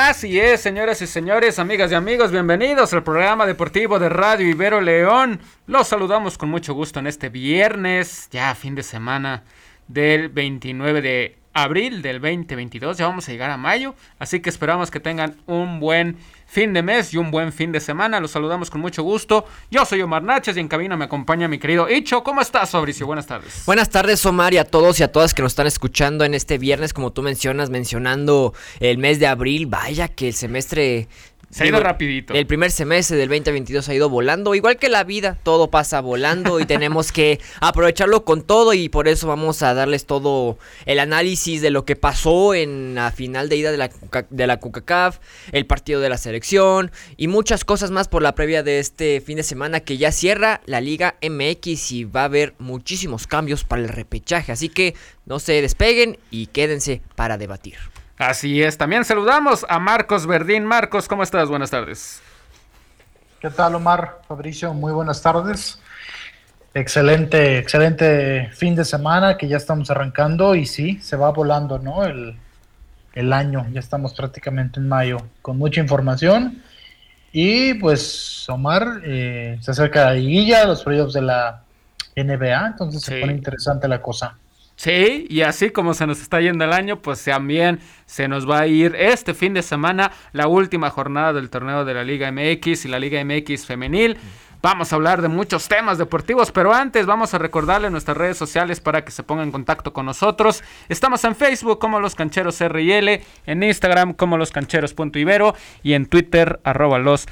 Así es, señoras y señores, amigas y amigos, bienvenidos al programa deportivo de Radio Ibero León. Los saludamos con mucho gusto en este viernes, ya fin de semana del 29 de abril del 2022. Ya vamos a llegar a mayo, así que esperamos que tengan un buen fin de mes y un buen fin de semana. Los saludamos con mucho gusto. Yo soy Omar Naches y en cabina me acompaña mi querido Icho. ¿Cómo estás, Fabricio? Buenas tardes. Buenas tardes, Omar, y a todos y a todas que nos están escuchando en este viernes, como tú mencionas, mencionando el mes de abril. Vaya que el semestre se ha ido rapidito. El primer semestre del 2022 ha ido volando, igual que la vida, todo pasa volando y tenemos que aprovecharlo con todo y por eso vamos a darles todo el análisis de lo que pasó en la final de ida de la, de la CONCACAF, el partido de la selección y muchas cosas más por la previa de este fin de semana que ya cierra la Liga MX y va a haber muchísimos cambios para el repechaje, así que no se despeguen y quédense para debatir. Así es, también saludamos a Marcos Verdín. Marcos, ¿cómo estás? Buenas tardes. ¿Qué tal, Omar? Fabricio, muy buenas tardes. Excelente, excelente fin de semana que ya estamos arrancando y sí, se va volando, ¿no? El, año, ya estamos prácticamente en mayo, con mucha información. Y pues, Omar, eh, se acerca la liguilla, los proyectos de la NBA, entonces se pone interesante la cosa. Sí, y así como se nos está yendo el año, pues también se nos va a ir este fin de semana la última jornada del torneo de la Liga MX y la Liga MX femenil. Vamos a hablar de muchos temas deportivos, pero antes vamos a recordarle nuestras redes sociales para que se pongan en contacto con nosotros. Estamos en Facebook como Los Cancheros RL, en Instagram como Los Cancheros.ibero y en Twitter arroba los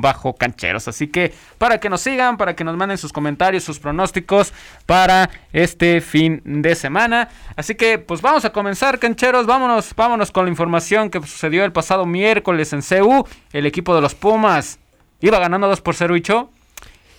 bajo cancheros. Así que para que nos sigan, para que nos manden sus comentarios, sus pronósticos para este fin de semana. Así que pues vamos a comenzar, cancheros. Vámonos, vámonos con la información que sucedió el pasado miércoles en CU. El equipo de los Pumas iba ganando 2 por 0 y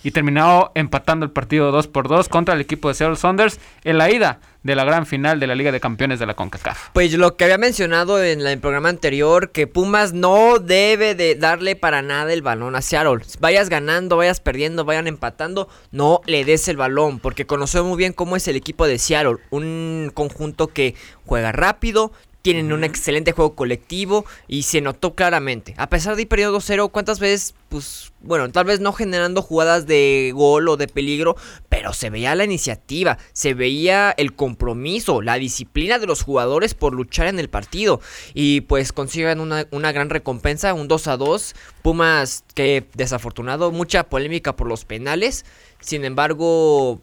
y terminó empatando el partido 2 por 2 contra el equipo de Seattle Saunders en la ida de la gran final de la Liga de Campeones de la CONCACAF. Pues lo que había mencionado en el programa anterior, que Pumas no debe de darle para nada el balón a Seattle. Vayas ganando, vayas perdiendo, vayan empatando, no le des el balón, porque conoce muy bien cómo es el equipo de Seattle, un conjunto que juega rápido, tienen un excelente juego colectivo y se notó claramente. A pesar de ir perdiendo 2-0, ¿cuántas veces? Pues bueno, tal vez no generando jugadas de gol o de peligro, pero se veía la iniciativa, se veía el compromiso, la disciplina de los jugadores por luchar en el partido. Y pues consiguen una, una gran recompensa, un 2-2. Pumas que desafortunado, mucha polémica por los penales. Sin embargo,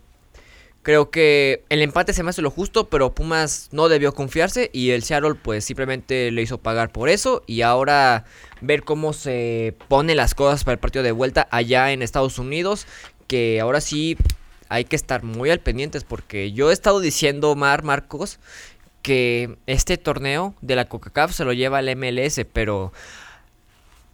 Creo que el empate se me hace lo justo, pero Pumas no debió confiarse y el Seattle pues simplemente le hizo pagar por eso. Y ahora ver cómo se ponen las cosas para el partido de vuelta allá en Estados Unidos, que ahora sí hay que estar muy al pendientes porque yo he estado diciendo, Mar Marcos, que este torneo de la Coca-Cola se lo lleva el MLS, pero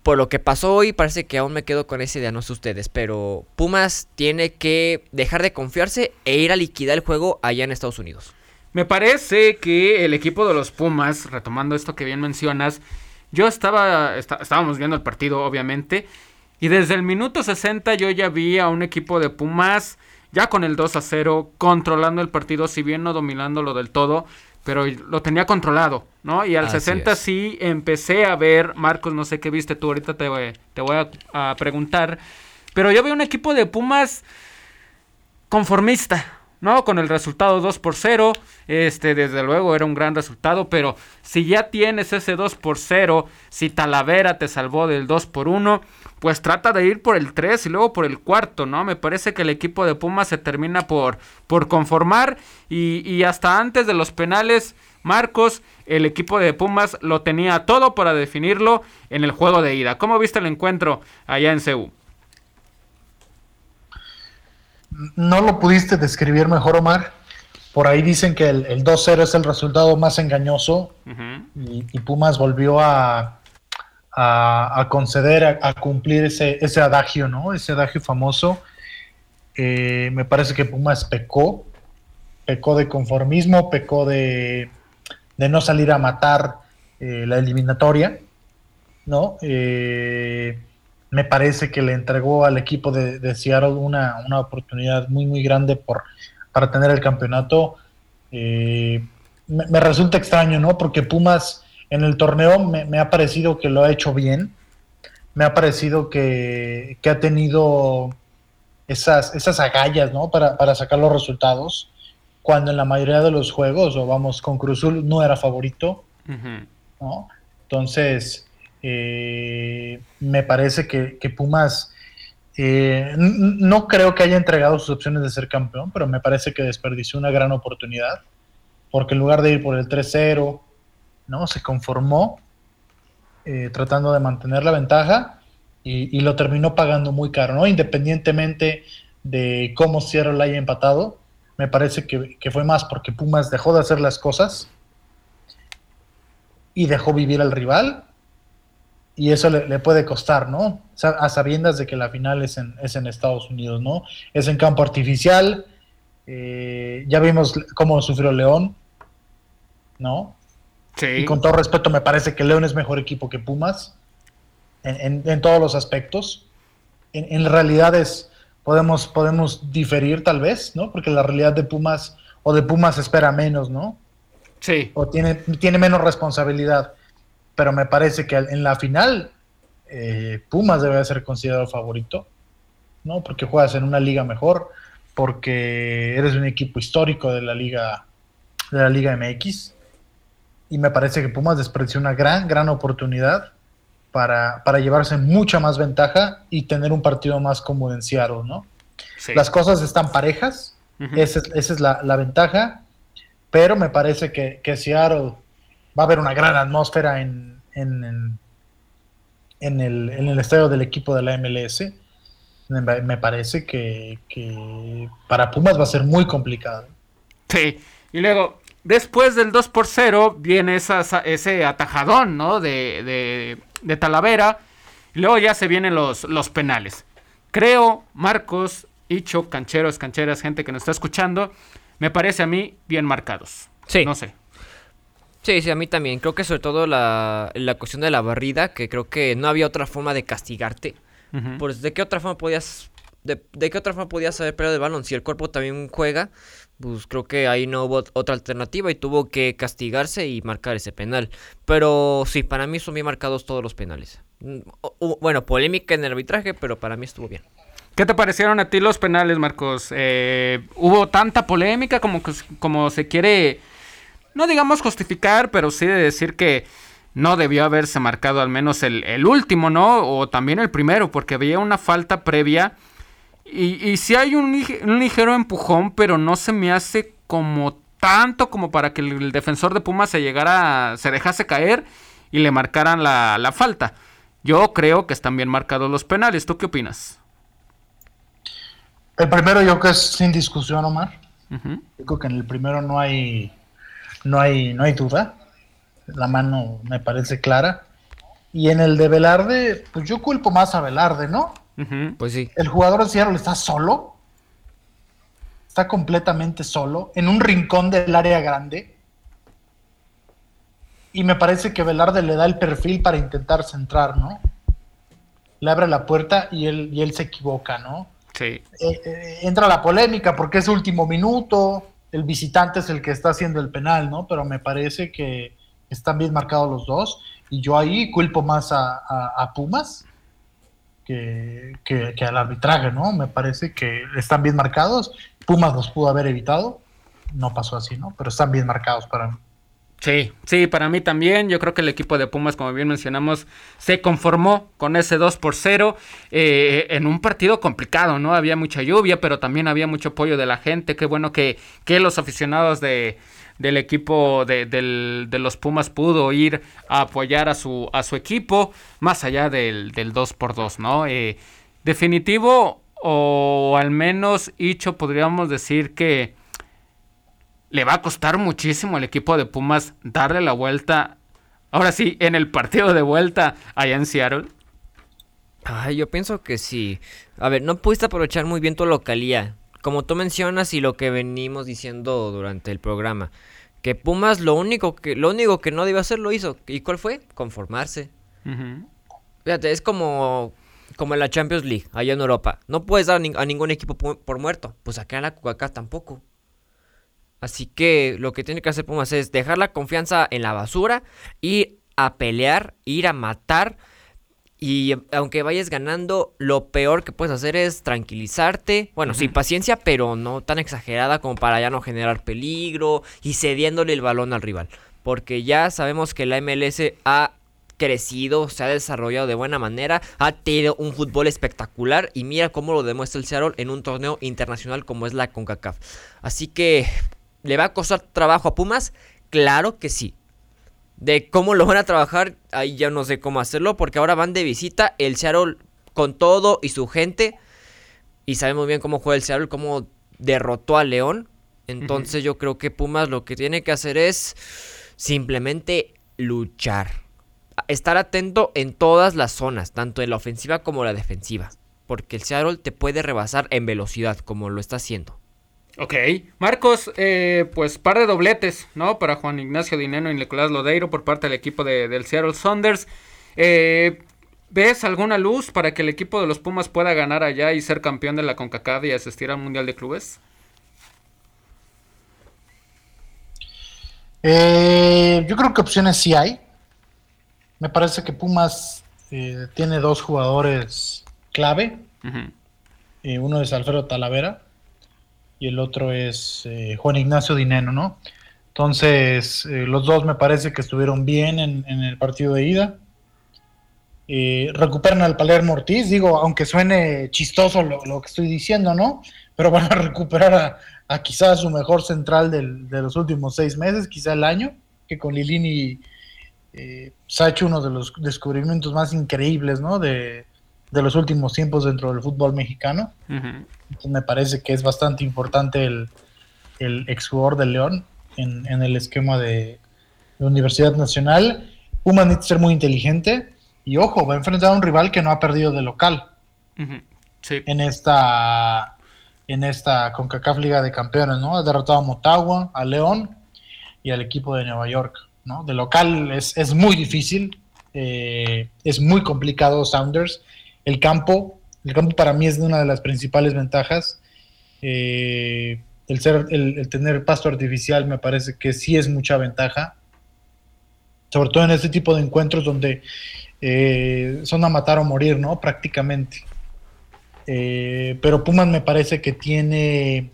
por lo que pasó hoy, parece que aún me quedo con esa idea, no sé ustedes, pero Pumas tiene que dejar de confiarse e ir a liquidar el juego allá en Estados Unidos. Me parece que el equipo de los Pumas, retomando esto que bien mencionas, yo estaba, estábamos viendo el partido, obviamente, y desde el minuto 60 yo ya vi a un equipo de Pumas ya con el 2 a 0, controlando el partido, si bien no dominándolo del todo, pero lo tenía controlado, ¿no? Y al 60 sí empecé a ver, Marcos, no sé qué viste tú, ahorita te voy, te voy a, preguntar, pero yo veo un equipo de Pumas conformista, ¿no? Con el resultado 2 por 0, este, desde luego era un gran resultado, pero si ya tienes ese 2 por 0, si Talavera te salvó del 2 por 1, pues trata de ir por el 3 y luego por el cuarto, ¿no? Me parece que el equipo de Pumas se termina por, por conformar y, y hasta antes de los penales, Marcos, el equipo de Pumas lo tenía todo para definirlo en el juego de ida. ¿Cómo viste el encuentro allá en CEU? No lo pudiste describir mejor, Omar. Por ahí dicen que el, 2-0 es el resultado más engañoso y Pumas volvió a, a, conceder, a, cumplir ese, ese adagio, ¿no? Ese adagio famoso. Eh, me parece que Pumas pecó, pecó de conformismo, pecó de, de no salir a matar eh, la eliminatoria, ¿no? Eh, me parece que le entregó al equipo de, Seattle una, una, oportunidad muy, muy grande por, para tener el campeonato. me, me, resulta extraño, ¿no? Porque Pumas En el torneo me, ha parecido que lo ha hecho bien. Me ha parecido que, ha tenido esas, esas agallas, ¿no? Para, para, sacar los resultados. Cuando en la mayoría de los juegos, o vamos, con Cruzul no era favorito, ¿no? Entonces, eh, me parece que, Pumas eh, no creo que haya entregado sus opciones de ser campeón, pero me parece que desperdició una gran oportunidad, porque en lugar de ir por el 3-0, ¿no? Se conformó eh, tratando de mantener la ventaja y, lo terminó pagando muy caro, ¿no? Independientemente de cómo Seattle haya empatado, me parece que, que, fue más porque Pumas dejó de hacer las cosas y dejó vivir al rival y eso le, puede costar, ¿no? A sabiendas de que la final es en, es en Estados Unidos, ¿no? Es en campo artificial, eh, ya vimos cómo sufrió León, ¿no? Sí. Y con todo respeto, me parece que León es mejor equipo que Pumas en, todos los aspectos. En, en realidades podemos, podemos diferir tal vez, ¿no? Porque la realidad de Pumas o de Pumas espera menos, ¿no? Sí. O tiene, tiene menos responsabilidad pero me parece que en la final eh, Pumas debe ser considerado favorito, ¿no? Porque juegas en una liga mejor, porque eres un equipo histórico de la liga de la liga MX y me parece que Pumas despreció una gran gran oportunidad para, llevarse mucha más ventaja y tener un partido más cómodo en Seattle, ¿no? Las cosas están parejas, esa, es, la, ventaja, pero me parece que, que Seattle va a haber una gran atmósfera en, en, en, el, en el estadio del equipo de la MLS. Me parece que, para Pumas va a ser muy complicado. Sí, y luego, después del 2 por 0, viene ese atajadón, ¿no? De, de, Talavera. Y luego ya se vienen los, los penales. Creo, Marcos, Icho, cancheros, cancheras, gente que nos está escuchando, me parece a mí bien marcados. Sí. No sé. Sí, sí, a mí también. Creo que sobre todo la, la cuestión de la barrida, que creo que no había otra forma de castigarte. Pues, ¿de qué otra forma podías de, qué otra forma podías haber perdido el balón? Si el cuerpo también juega, pues creo que ahí no hubo otra alternativa y tuvo que castigarse y marcar ese penal. Pero sí, para mí son bien marcados todos los penales. Mm, bueno, polémica en el arbitraje, pero para mí estuvo bien. ¿Qué te parecieron a ti los penales, Marcos? Eh, ¿Hubo tanta polémica como, como se quiere no digamos justificar, pero sí de decir que no debió haberse marcado al menos el, último, ¿no? O también el primero, porque había una falta previa. Y, y sí hay un, ligero empujón, pero no se me hace como tanto como para que el, defensor de Puma se llegara, se dejase caer y le marcaran la, falta. Yo creo que están bien marcados los penales. ¿Tú qué opinas? El primero yo creo que es sin discusión, Omar. Yo creo que en el primero no hay no hay, no hay duda. La mano me parece clara. Y en el de Velarde, pues yo culpo más a Velarde, ¿no? Pues sí. El jugador de Seattle está solo. Está completamente solo. En un rincón del área grande. Y me parece que Velarde le da el perfil para intentar centrar, ¿no? Le abre la puerta y él, y él se equivoca, ¿no? Sí. Eh, eh, entra la polémica porque es último minuto el visitante es el que está haciendo el penal, ¿no? Pero me parece que están bien marcados los dos. Y yo ahí culpo más a, Pumas que, que, al arbitraje, ¿no? Me parece que están bien marcados. Pumas los pudo haber evitado. No pasó así, ¿no? Pero están bien marcados para mí. Sí, sí, para mí también. Yo creo que el equipo de Pumas, como bien mencionamos, se conformó con ese 2 por 0 eh, en un partido complicado, ¿no? Había mucha lluvia, pero también había mucho apoyo de la gente. Qué bueno que, que los aficionados de, del equipo de, los Pumas pudo ir a apoyar a su, a su equipo, más allá del, del 2 por 2 ¿no? Eh, definitivo, o al menos, Hicho, podríamos decir que le va a costar muchísimo al equipo de Pumas darle la vuelta. Ahora sí, en el partido de vuelta allá en Seattle. Ay, yo pienso que sí. A ver, no pudiste aprovechar muy bien tu localía. Como tú mencionas y lo que venimos diciendo durante el programa. Que Pumas lo único que, lo único que no debe hacer lo hizo. ¿Y cuál fue? Conformarse. Fíjate, es como, como en la Champions League, allá en Europa. No puedes dar a, ningún equipo por muerto. Pues acá en la Cuaca tampoco. Así que lo que tiene que hacer Pumas es dejar la confianza en la basura y a pelear, ir a matar. Y aunque vayas ganando, lo peor que puedes hacer es tranquilizarte. Bueno, sin paciencia, pero no tan exagerada como para ya no generar peligro y cediéndole el balón al rival. Porque ya sabemos que la MLS ha crecido, se ha desarrollado de buena manera, ha tenido un fútbol espectacular y mira cómo lo demuestra el Seattle en un torneo internacional como es la CONCACAF. Así que, ¿le va a costar trabajo a Pumas? Claro que sí. De cómo lo van a trabajar, ahí ya no sé cómo hacerlo, porque ahora van de visita el Seattle con todo y su gente. Y sabemos bien cómo juega el Seattle, cómo derrotó a León. Entonces yo creo que Pumas lo que tiene que hacer es simplemente luchar. Estar atento en todas las zonas, tanto en la ofensiva como la defensiva. Porque el Seattle te puede rebasar en velocidad, como lo está haciendo. Ok, Marcos, eh, pues par de dobletes, ¿no? Para Juan Ignacio Dineno y Nicolás Lodeiro por parte del equipo de, del Seattle Saunders. Eh, ¿Ves alguna luz para que el equipo de los Pumas pueda ganar allá y ser campeón de la CONCACAF y asistir al Mundial de Clubes? Eh, yo creo que opciones sí hay. Me parece que Pumas tiene dos jugadores clave. uno es Alfredo Talavera y el otro es eh, Juan Ignacio Dineno, ¿no? Entonces, eh, los dos me parece que estuvieron bien en, el partido de ida. Eh, recuperan al Palermo Ortiz, digo, aunque suene chistoso lo, que estoy diciendo, ¿no? Pero van a recuperar a, quizás su mejor central de los últimos seis meses, quizá el año, que con Lilini se ha hecho uno de los descubrimientos más increíbles, ¿no? De, de los últimos tiempos dentro del fútbol mexicano. me parece que es bastante importante el, el ex jugador de León en, el esquema de, Universidad Nacional. Puma necesita ser muy inteligente y ojo, va a enfrentar a un rival que no ha perdido de local en esta en esta CONCACAF Liga de Campeones, ¿no? Ha derrotado a Motagua, a León y al equipo de Nueva York, ¿no? De local es, es muy difícil, eh, es muy complicado Sounders el campo, el campo para mí es una de las principales ventajas. Eh, el, ser, el, tener pasto artificial me parece que sí es mucha ventaja, sobre todo en este tipo de encuentros donde eh, son a matar o morir, ¿no? Prácticamente. Eh, pero Pumas me parece que tiene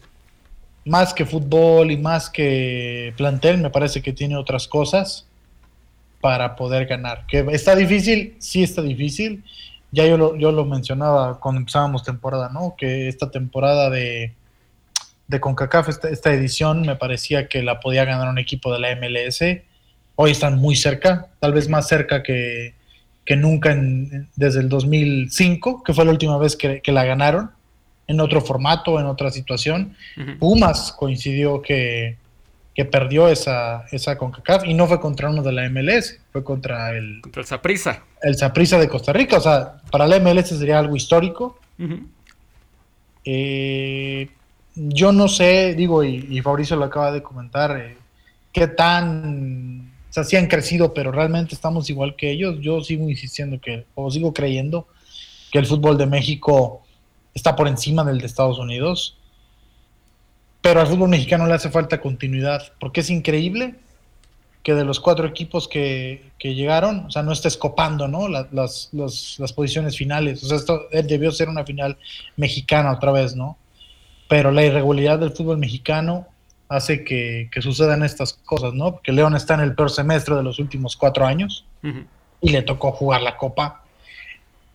más que fútbol y más que plantel, me parece que tiene otras cosas para poder ganar. Que está difícil, sí está difícil ya yo lo, yo lo mencionaba cuando empezábamos temporada, ¿no? Que esta temporada de, de CONCACAF, esta, edición, me parecía que la podía ganar un equipo de la MLS. Hoy están muy cerca, tal vez más cerca que, nunca desde el 2005, que fue la última vez que, la ganaron, en otro formato, en otra situación. Pumas coincidió que, que perdió esa, esa CONCACAF y no fue contra uno de la MLS, fue contra el... Contra el Saprisa. El Saprisa de Costa Rica, o sea, para la MLS sería algo histórico. Eh, yo no sé, digo, y, Fabricio lo acaba de comentar, eh, qué tan... O sea, sí han crecido, pero realmente estamos igual que ellos. Yo sigo insistiendo que, o sigo creyendo que el fútbol de México está por encima del de Estados Unidos pero al fútbol mexicano le hace falta continuidad, porque es increíble que de los cuatro equipos que, llegaron, o sea, no esté escopando, ¿no? Las, las, posiciones finales. O sea, esto él debió ser una final mexicana otra vez, ¿no? Pero la irregularidad del fútbol mexicano hace que, sucedan estas cosas, ¿no? Porque León está en el peor semestre de los últimos cuatro años y le tocó jugar la Copa.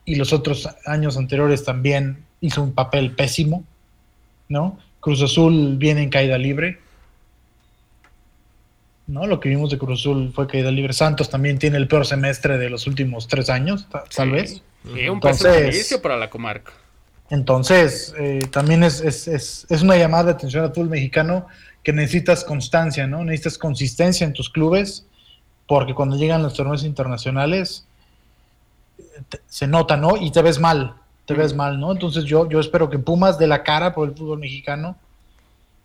Y los otros años anteriores también hizo un papel pésimo, ¿no? Cruz Azul viene en caída libre. ¿no? Lo que vimos de Cruz Azul fue caída libre. Santos también tiene el peor semestre de los últimos tres años, tal vez. Sí, un entonces, para la comarca. Entonces, eh, también es, es, una llamada de atención al fútbol mexicano que necesitas constancia, ¿no? Necesitas consistencia en tus clubes, porque cuando llegan los torneos internacionales se nota, ¿no? Y te ves mal te ves mal, ¿no? Entonces yo, yo espero que Pumas de la cara por el fútbol mexicano.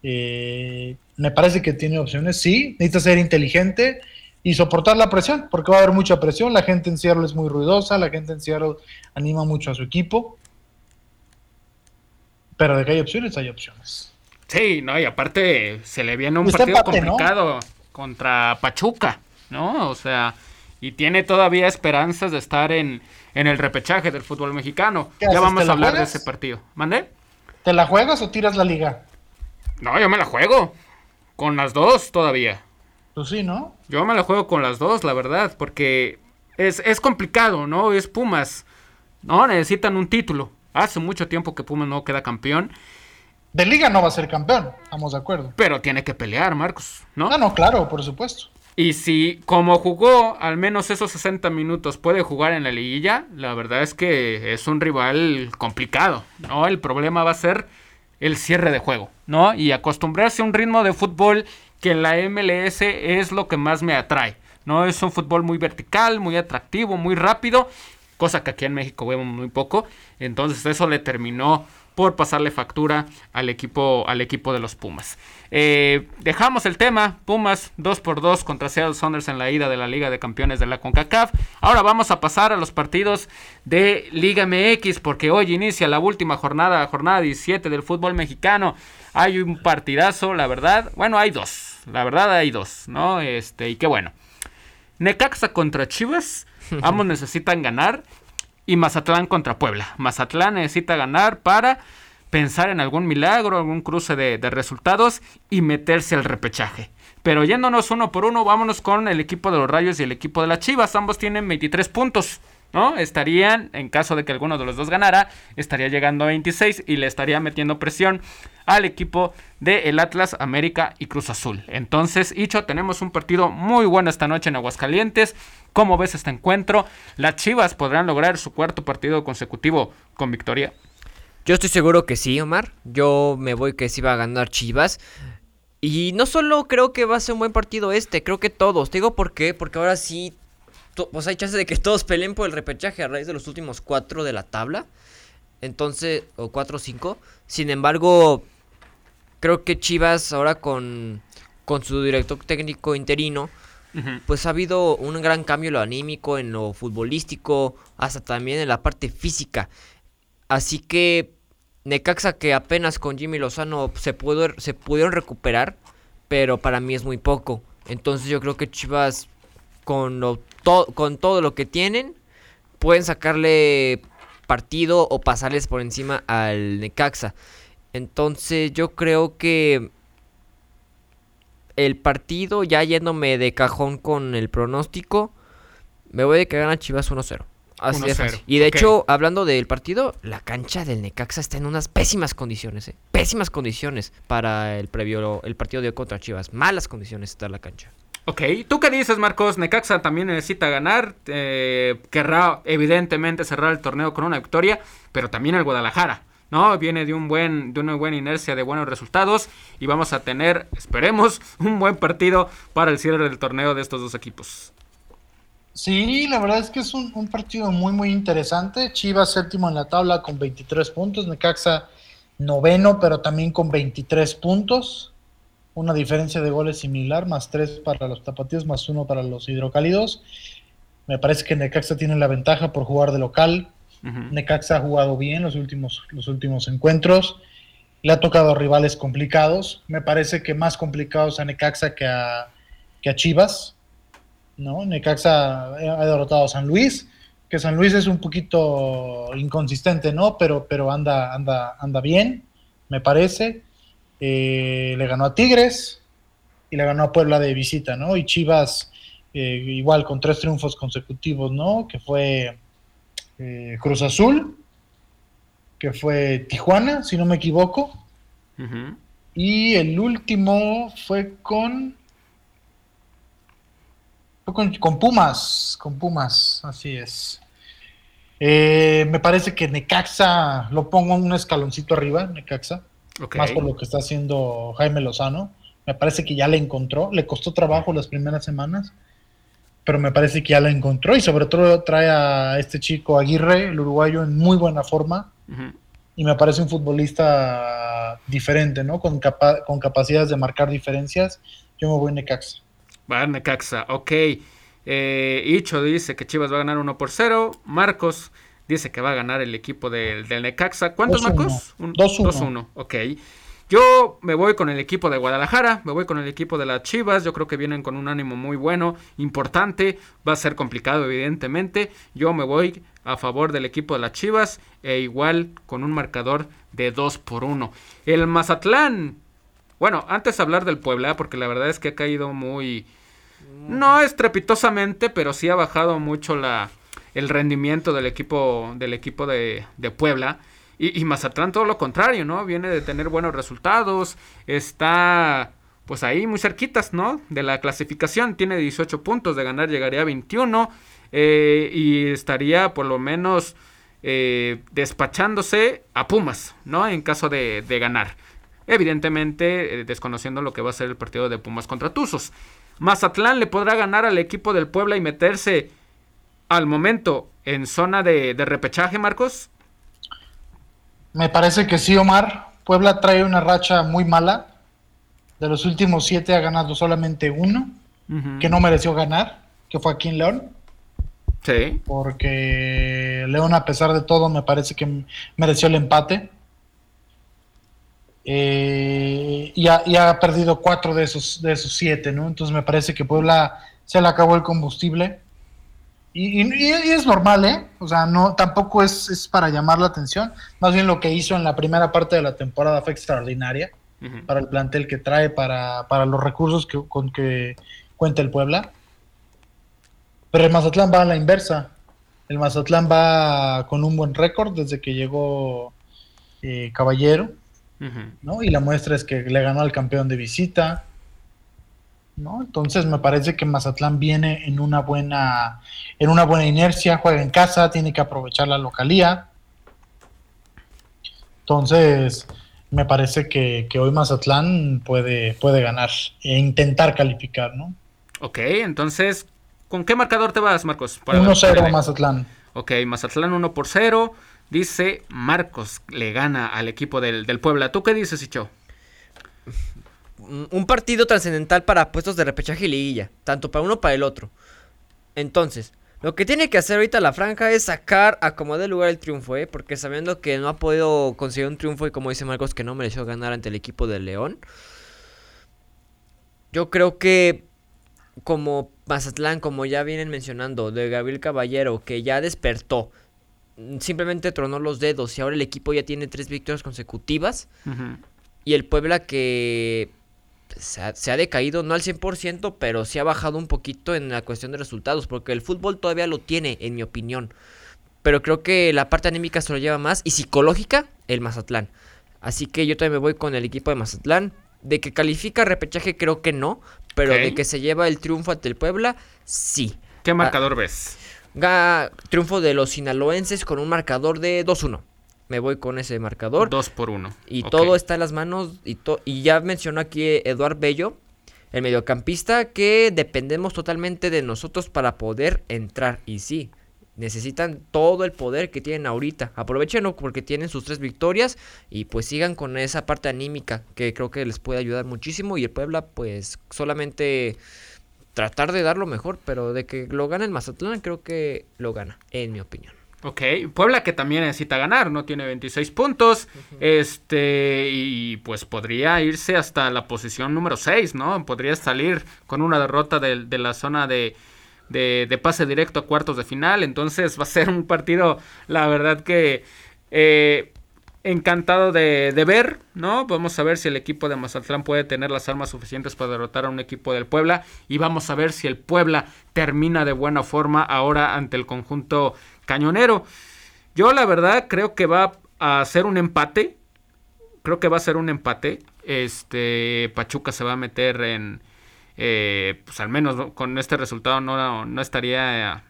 Eh, me parece que tiene opciones, sí, necesita ser inteligente y soportar la presión, porque va a haber mucha presión, la gente en Seattle es muy ruidosa, la gente en Seattle anima mucho a su equipo, pero de que hay opciones, hay opciones. Sí, no, y aparte se le viene un partido complicado contra Pachuca, ¿no? O sea, y tiene todavía esperanzas de estar en, en el repechaje del fútbol mexicano. Ya vamos a hablar de ese partido. ¿Mande? ¿Te la juegas o tiras la liga? No, yo me la juego. Con las dos todavía. Pues sí, ¿no? Yo me la juego con las dos, la verdad, porque es, es complicado, ¿no? Es Pumas. No, necesitan un título. Hace mucho tiempo que Pumas no queda campeón. De liga no va a ser campeón, estamos de acuerdo. Pero tiene que pelear, Marcos, ¿no? No, no, claro, por supuesto. Y si como jugó al menos esos 60 minutos puede jugar en la liguilla, la verdad es que es un rival complicado, ¿no? El problema va a ser el cierre de juego, ¿no? Y acostumbrarse a un ritmo de fútbol que en la MLS es lo que más me atrae, ¿no? Es un fútbol muy vertical, muy atractivo, muy rápido, cosa que aquí en México vemos muy poco. Entonces eso le terminó por pasarle factura al equipo, al equipo de los Pumas. Eh, dejamos el tema, Pumas 2 por 2 contra Seattle Saunders en la ida de la Liga de Campeones de la CONCACAF. Ahora vamos a pasar a los partidos de Liga MX porque hoy inicia la última jornada, jornada 17 del fútbol mexicano. Hay un partidazo, la verdad. Bueno, hay dos. La verdad hay dos, ¿no? Este, y qué bueno. Necaxa contra Chivas. Ambos necesitan ganar y Mazatlán contra Puebla. Mazatlán necesita ganar para pensar en algún milagro, algún cruce de, resultados y meterse al repechaje. Pero yéndonos uno por uno, vámonos con el equipo de los Rayos y el equipo de las Chivas. Ambos tienen 23 puntos. ¿no? Estarían, en caso de que alguno de los dos ganara, estaría llegando a 26 y le estaría metiendo presión al equipo de el Atlas, América y Cruz Azul. Entonces, Icho, tenemos un partido muy bueno esta noche en Aguascalientes. ¿Cómo ves este encuentro? ¿Las Chivas podrán lograr su cuarto partido consecutivo con victoria? Yo estoy seguro que sí, Omar. Yo me voy que sí va a ganar Chivas. Y no solo creo que va a ser un buen partido este, creo que todos. Te digo por qué, porque ahora sí, pues hay chance de que todos peleen por el repechaje a raíz de los últimos cuatro de la tabla. Entonces, o cuatro o cinco. Sin embargo, creo que Chivas ahora con, con su director técnico interino, pues ha habido un gran cambio en lo anímico, en lo futbolístico, hasta también en la parte física. Así que Necaxa que apenas con Jimmy Lozano se, pudo, se pudieron recuperar, pero para mí es muy poco. Entonces yo creo que Chivas con, lo, con todo lo que tienen pueden sacarle partido o pasarles por encima al Necaxa. Entonces yo creo que el partido, ya yéndome de cajón con el pronóstico, me voy de que gana Chivas 1-0. Así es Y de hecho, hablando del partido, la cancha del Necaxa está en unas pésimas condiciones, ¿eh? Pésimas condiciones para el previo, el partido de contra Chivas. Malas condiciones está la cancha. Ok, ¿tú qué dices, Marcos? Necaxa también necesita ganar. Eh, querrá, evidentemente, cerrar el torneo con una victoria, pero también el Guadalajara. ¿no? Viene de un buen, de una buena inercia de buenos resultados y vamos a tener, esperemos, un buen partido para el cierre del torneo de estos dos equipos. Sí, la verdad es que es un, partido muy, muy interesante. Chivas séptimo en la tabla con 23 puntos, Necaxa noveno, pero también con 23 puntos. Una diferencia de goles similar, más 3 para los tapatíos, más 1 para los hidrocálidos. Me parece que Necaxa tiene la ventaja por jugar de local, Necaxa ha jugado bien los últimos, los últimos encuentros. Le ha tocado rivales complicados. Me parece que más complicados a Necaxa que a, que a Chivas. ¿No? Necaxa ha derrotado a San Luis, que San Luis es un poquito inconsistente, ¿no? Pero, pero anda, anda, anda bien, me parece. Eh, le ganó a Tigres y le ganó a Puebla de visita, ¿no? Y Chivas eh, igual con tres triunfos consecutivos, ¿no? Que fue eh, Cruz Azul, que fue Tijuana, si no me equivoco. Y el último fue con, con, Pumas, con Pumas, así es. Eh, me parece que Necaxa lo pongo un escaloncito arriba, Necaxa, más por lo que está haciendo Jaime Lozano. Me parece que ya le encontró, le costó trabajo las primeras semanas, pero me parece que ya la encontró y sobre todo trae a este chico Aguirre, el uruguayo, en muy buena forma. Y me parece un futbolista diferente, ¿no? Con, con capacidades de marcar diferencias. Yo me voy Necaxa. Va Necaxa, ok. Eh, Icho dice que Chivas va a ganar 1 por 0. Marcos dice que va a ganar el equipo del, del Necaxa. ¿Cuántos, Marcos? 2-1. 2-1, ok. Yo me voy con el equipo de Guadalajara, me voy con el equipo de las Chivas, yo creo que vienen con un ánimo muy bueno, importante, va a ser complicado evidentemente, yo me voy a favor del equipo de las Chivas e igual con un marcador de 2 por 1. El Mazatlán, bueno, antes de hablar del Puebla, porque la verdad es que ha caído muy, no estrepitosamente, pero sí ha bajado mucho la, el rendimiento del equipo, del equipo de, de Puebla. Y, Mazatlán todo lo contrario, ¿no? Viene de tener buenos resultados, está pues ahí muy cerquitas, ¿no? De la clasificación, tiene 18 puntos, de ganar llegaría a 21 eh, y estaría por lo menos eh, despachándose a Pumas, ¿no? En caso de, ganar. Evidentemente, eh, desconociendo lo que va a ser el partido de Pumas contra Tuzos. Mazatlán le podrá ganar al equipo del Puebla y meterse al momento en zona de repechaje, Marcos. Me parece que sí, Omar. Puebla trae una racha muy mala. De los últimos siete ha ganado solamente uno, que no mereció ganar, que fue aquí en León. Sí. Porque León, a pesar de todo, me parece que mereció el empate. Eh, y, ha, perdido cuatro de esos, de esos siete, ¿no? Entonces me parece que Puebla se le acabó el combustible. Y, es normal, ¿eh? O sea, no, tampoco es, para llamar la atención. Más bien lo que hizo en la primera parte de la temporada fue extraordinaria para el plantel que trae, para, los recursos que, con que cuenta el Puebla. Pero el Mazatlán va a la inversa. El Mazatlán va con un buen récord desde que llegó eh, Caballero, ¿no? Y la muestra es que le ganó al campeón de visita, ¿no? Entonces me parece que Mazatlán viene en una buena, en una buena inercia, juega en casa, tiene que aprovechar la localía. Entonces, me parece que, hoy Mazatlán puede, puede ganar e intentar calificar, ¿no? Ok, entonces, ¿con qué marcador te vas, Marcos? 1-0 Mazatlán. Ok, Mazatlán 1 por 0. Dice Marcos, le gana al equipo del, del Puebla. ¿Tú qué dices, Icho? un partido trascendental para puestos de repechaje y liguilla, tanto para uno para el otro. Entonces, lo que tiene que hacer ahorita la franja es sacar a como de lugar el triunfo, ¿eh? Porque sabiendo que no ha podido conseguir un triunfo y como dice Marcos que no mereció ganar ante el equipo del León. Yo creo que como Mazatlán, como ya vienen mencionando, de Gabriel Caballero, que ya despertó, simplemente tronó los dedos y ahora el equipo ya tiene tres victorias consecutivas. Y el Puebla que se ha, decaído, no al 100%, pero sí ha bajado un poquito en la cuestión de resultados, porque el fútbol todavía lo tiene, en mi opinión. Pero creo que la parte anímica se lo lleva más y psicológica el Mazatlán. Así que yo también me voy con el equipo de Mazatlán. De que califica repechaje creo que no, pero de que se lleva el triunfo ante el Puebla, sí. ¿Qué marcador ves? Triunfo de los sinaloenses con un marcador de 2-1 me voy con ese marcador. Dos por uno. Y todo está en las manos. Y, y ya mencionó aquí Eduard Bello, el mediocampista, que dependemos totalmente de nosotros para poder entrar. Y sí, necesitan todo el poder que tienen ahorita. Aprovechenlo porque tienen sus tres victorias y pues sigan con esa parte anímica que creo que les puede ayudar muchísimo. Y el Puebla, pues solamente tratar de dar lo mejor, pero de que lo gane el Mazatlán, creo que lo gana, en mi opinión. Ok, Puebla que también necesita ganar, ¿no? Tiene 26 puntos. Este, y pues podría irse hasta la posición número 6, ¿no? Podría salir con una derrota de, la zona de, de, pase directo a cuartos de final. Entonces va a ser un partido, la verdad que eh, encantado de, de, ver, ¿no? Vamos a ver si el equipo de Mazatlán puede tener las armas suficientes para derrotar a un equipo del Puebla. Y vamos a ver si el Puebla termina de buena forma ahora ante el conjunto cañonero. Yo la verdad creo que va a ser un empate. Creo que va a ser un empate. Este Pachuca se va a meter en, eh, pues al menos con este resultado no, no estaría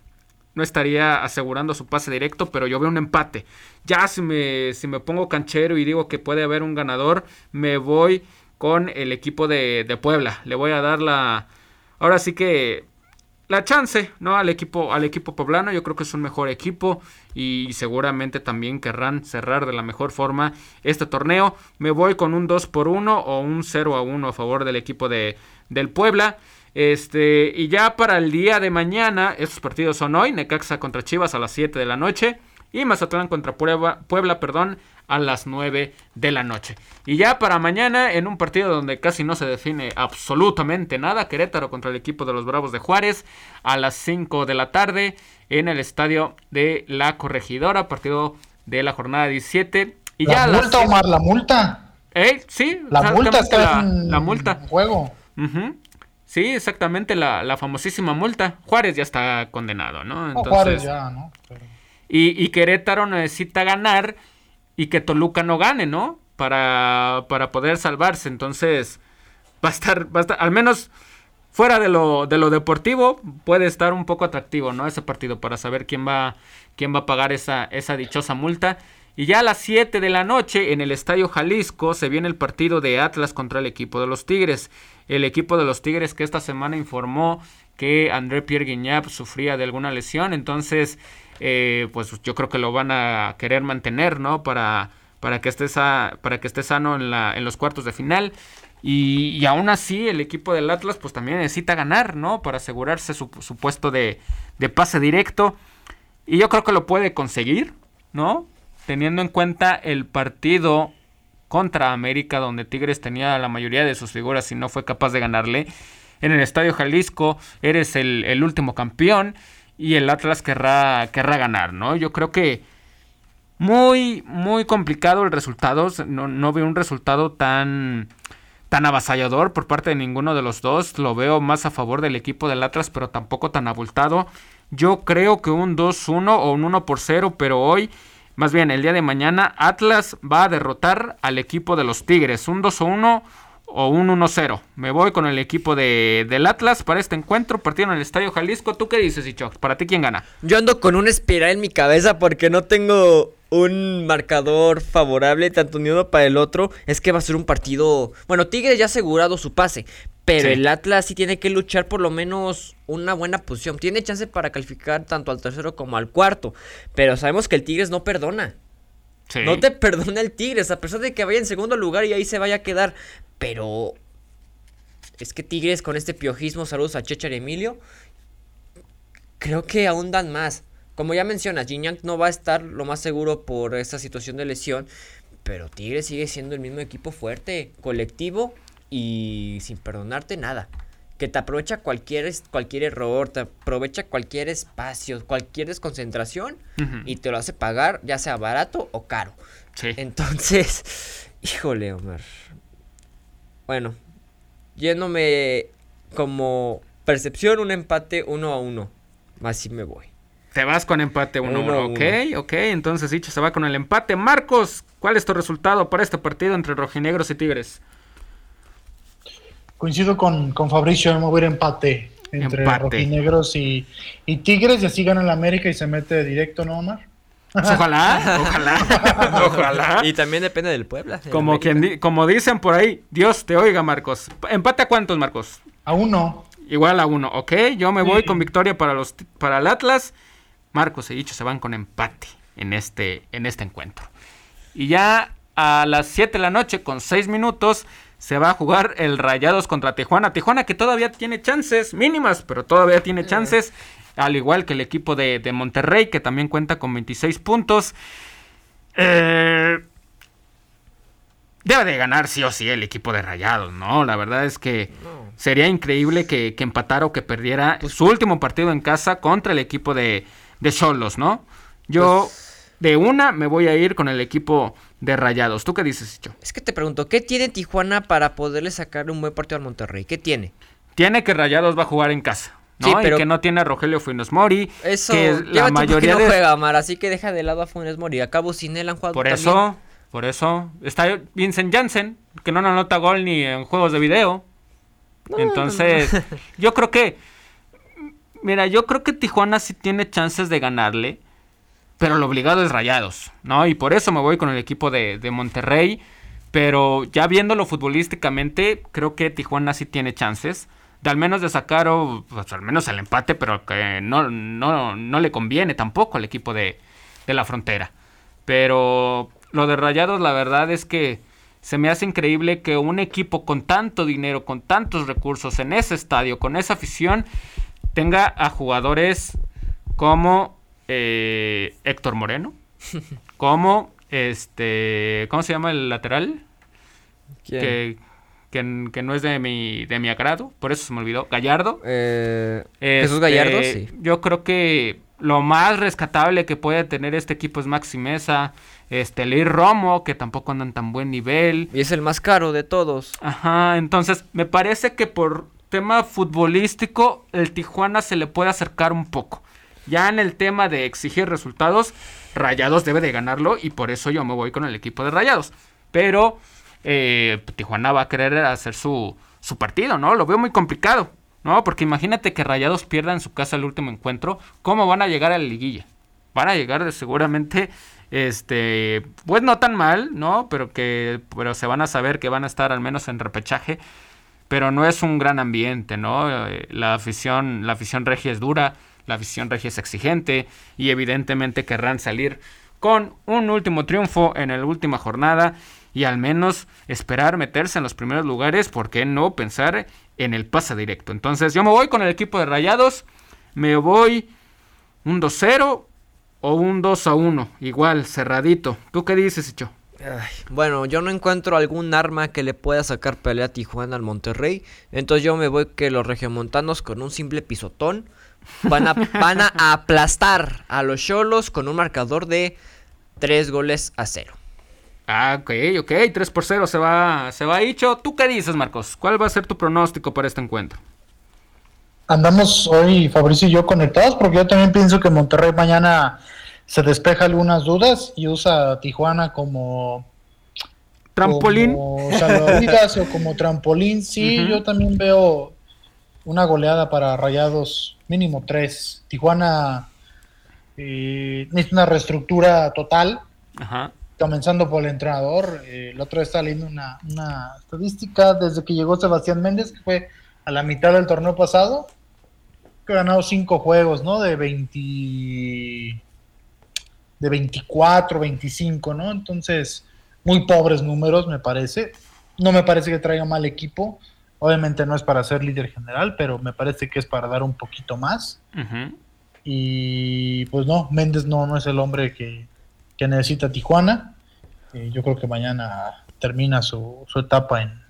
no estaría asegurando su pase directo, pero yo veo un empate. Ya si me, si me pongo canchero y digo que puede haber un ganador, me voy con el equipo de, de Puebla. Le voy a dar la... Ahora sí que la chance, ¿no? Al equipo, al equipo poblano. Yo creo que es un mejor equipo y seguramente también querrán cerrar de la mejor forma este torneo. Me voy con un 2 por 1 o un 0 a 1 a favor del equipo de, del Puebla. Este, y ya para el día de mañana, estos partidos son hoy: Necaxa contra Chivas a las 7 de la noche y Mazatlán contra Puebla, Puebla perdón, a las 9 de la noche. Y ya para mañana, en un partido donde casi no se define absolutamente nada, Querétaro contra el equipo de los Bravos de Juárez, a las 5 de la tarde, en el estadio de la Corregidora, partido de la jornada 17. Y la ya multa, Omar, la multa. ¿Eh? Sí, la multa está en la multa. juego. Sí, exactamente, la, la, famosísima multa. Juárez ya está condenado, ¿no? Entonces, Juárez ya, ¿no? Y, y, Querétaro necesita ganar y que Toluca no gane, ¿no? Para, para poder salvarse. Entonces, va a estar, va a estar, al menos fuera de lo, de lo deportivo, puede estar un poco atractivo, ¿no? Ese partido para saber quién va, quién va a pagar esa, esa dichosa multa. Y ya a las 7 de la noche en el Estadio Jalisco se viene el partido de Atlas contra el equipo de los Tigres. El equipo de los Tigres que esta semana informó que André Pierre Guignap sufría de alguna lesión. Entonces, eh, pues yo creo que lo van a querer mantener, ¿no? Para, para, que, esté para que esté sano en, la, en los cuartos de final. Y, y, aún así el equipo del Atlas pues también necesita ganar, ¿no? Para asegurarse su, puesto de pase directo. Y yo creo que lo puede conseguir, ¿no? Teniendo en cuenta el partido contra América, donde Tigres tenía la mayoría de sus figuras y no fue capaz de ganarle. En el Estadio Jalisco eres el, último campeón y el Atlas querrá, querrá ganar, ¿no? Yo creo que muy, muy complicado el resultado. No, no veo un resultado tan, tan avasallador por parte de ninguno de los dos. Lo veo más a favor del equipo del Atlas, pero tampoco tan abultado. Yo creo que un 2-1 o un 1 por 0, pero hoy más bien, el día de mañana Atlas va a derrotar al equipo de los Tigres. Un 2-1 o un 1-0. Me voy con el equipo de, del Atlas para este encuentro. Partido en el Estadio Jalisco. ¿Tú qué dices, Ichox? ¿Para ti quién gana? Yo ando con una espiral en mi cabeza porque no tengo un marcador favorable tanto ni uno para el otro. Es que va a ser un partido... Bueno, Tigres ya ha asegurado su pase. Pero el Atlas sí tiene que luchar por lo menos una buena posición. Tiene chance para calificar tanto al tercero como al cuarto. Pero sabemos que el Tigres no perdona. No te perdona el Tigres, a pesar de que vaya en segundo lugar y ahí se vaya a quedar. Pero es que Tigres con este piojismo, saludos a Chechar y Emilio, creo que ahondan más. Como ya mencionas, Gignac no va a estar lo más seguro por esta situación de lesión. Pero Tigres sigue siendo el mismo equipo fuerte, colectivo y sin perdonarte nada. Que te aprovecha cualquier, cualquier error, te aprovecha cualquier espacio, cualquier desconcentración y te lo hace pagar, ya sea barato o caro. Entonces, híjole, Omar. Bueno, yéndome como percepción, un empate uno a uno. Así me voy. Te vas con empate 1 uno, ok, ok, entonces dicho se va con el empate. Marcos, ¿cuál es tu resultado para este partido entre rojinegros y tigres? Coincido con, con Fabricio, vamos a ver empate entre rojinegros y, y Tigres y así gana el América y se mete directo, ¿no, Omar? Pues ojalá, ojalá, ojalá. Y también depende del Puebla. Como, quien, como dicen por ahí, Dios te oiga, Marcos. ¿Empate a cuántos, Marcos? A uno. Igual a uno, ok. Yo me voy con victoria para, los, para el Atlas. Marcos y Dicho se van con empate en este, en este encuentro. Y ya a las 7 de la noche, con 6 minutos, se va a jugar el Rayados contra Tijuana. Tijuana que todavía tiene chances mínimas, pero todavía tiene chances. Al igual que el equipo de, Monterrey, que también cuenta con 26 puntos. Eh, debe de ganar sí o sí el equipo de Rayados, ¿no? La verdad es que sería increíble que, empatara o que perdiera pues su último partido en casa contra el equipo de Cholos, ¿no? Yo pues de una me voy a ir con el equipo de Rayados. ¿Tú qué dices, Chicho? Es que te pregunto, ¿qué tiene Tijuana para poderle sacar un buen partido al Monterrey? ¿Qué tiene? Tiene que Rayados va a jugar en casa. ¿no? Sí, pero... Y que no tiene a Rogelio Funes Mori. Eso, que la mayoría no juega, Mar, así que deja de lado a Funes Mori. Acabo sin él han jugado Por eso, por eso. Está Vincent Janssen, que no anota gol ni en juegos de video. Entonces, yo creo que... Mira, yo creo que Tijuana sí tiene chances de ganarle pero lo obligado es Rayados, ¿no? Y por eso me voy con el equipo de, Monterrey. Pero ya viéndolo futbolísticamente, creo que Tijuana sí tiene chances. De al menos de sacar, o, pues, al menos el empate, pero que no, no, no le conviene tampoco al equipo de, de la frontera. Pero lo de Rayados, la verdad es que se me hace increíble que un equipo con tanto dinero, con tantos recursos en ese estadio, con esa afición, tenga a jugadores como eh, Héctor Moreno, como Este, ¿cómo se llama el lateral? ¿Quién? Que, que, que no es de mi, de mi agrado, por eso se me olvidó. Gallardo. Eh, Este, Jesús Gallardo, sí. Yo creo que lo más rescatable que puede tener este equipo es Maxi Mesa, este, Leir Romo, que tampoco andan tan buen nivel. Y es el más caro de todos. Ajá, entonces me parece que por tema futbolístico el Tijuana se le puede acercar un poco. Ya en el tema de exigir resultados, Rayados debe de ganarlo y por eso yo me voy con el equipo de Rayados. Pero eh, Tijuana va a querer hacer su, su partido, ¿no? Lo veo muy complicado, ¿no? Porque imagínate que Rayados pierda en su casa el último encuentro, ¿cómo van a llegar a la liguilla? Van a llegar seguramente, este, pues no tan mal, ¿no? Pero que, pero se van a saber que van a estar al menos en repechaje pero no es un gran ambiente, ¿no? Eh, La afición, la afición regia es dura, la afición regia es exigente y evidentemente querrán salir con un último triunfo en la última jornada y al menos esperar meterse en los primeros lugares, ¿por qué no pensar en el pase directo? Entonces yo me voy con el equipo de Rayados, me voy un 2-0 o un 2-1, igual, cerradito. ¿Tú qué dices, Icho? Ay, bueno, yo no encuentro algún arma que le pueda sacar pelea a Tijuana al Monterrey. Entonces yo me voy que los regiomontanos con un simple pisotón van a, van a aplastar a los cholos con un marcador de 3 goles a 0. Ah, ok, ok, 3 por 0 se va, se va Icho. ¿Tú qué dices, Marcos? ¿Cuál va a ser tu pronóstico para este encuentro? Andamos hoy, Fabricio y yo, conectados, porque yo también pienso que Monterrey mañana se despeja algunas dudas y usa a Tijuana como Trampolín. como salvavidas o como trampolín. Sí, yo también veo una goleada para Rayados, mínimo tres. Tijuana eh, necesita una reestructura total, Ajá. comenzando por el entrenador. Eh, el otro día está leyendo una, una estadística desde que llegó Sebastián Méndez, que fue a la mitad del torneo pasado, que ha ganado cinco juegos, ¿no? De 20 de 24, 25, ¿no? Entonces, muy pobres números, me parece. No me parece que traiga mal equipo. Obviamente no es para ser líder general, pero me parece que es para dar un poquito más. Y pues no, Méndez no, no es el hombre que, que necesita Tijuana. Eh, yo creo que mañana termina su, su etapa en,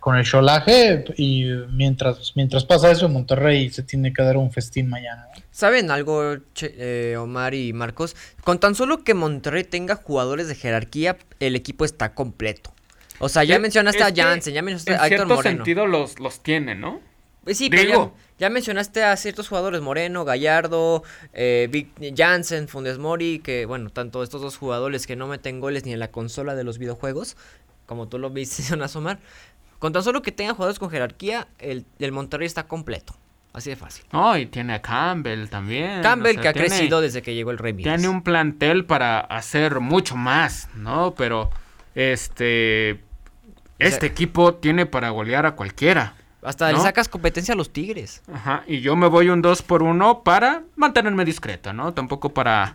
con el cholaje y mientras, mientras pasa eso, Monterrey se tiene que dar un festín mañana. ¿Saben algo, Che- eh, Omar y Marcos? Con tan solo que Monterrey tenga jugadores de jerarquía, el equipo está completo. O sea, ya mencionaste es a Jansen, ya mencionaste En a Héctor cierto Moreno. sentido los, los tiene, ¿no? Pues sí, pero ya, ya mencionaste a ciertos jugadores, Moreno, Gallardo, eh, Vic- Jansen, Fundes Mori, que bueno, tanto estos dos jugadores que no meten goles ni en la consola de los videojuegos, como tú lo mencionas, Omar. Con tan solo que tengan jugadores con jerarquía, el, el Monterrey está completo. Así de fácil. No, y tiene a Campbell también. Campbell, o sea, que ha tiene- crecido desde que llegó el Rey. Tiene un plantel para hacer mucho más, ¿no? Pero este este equipo tiene para golear a cualquiera. Hasta le sacas competencia a los Tigres. Ajá, y yo me voy un 2 por 1 para mantenerme discreto, ¿no? Tampoco para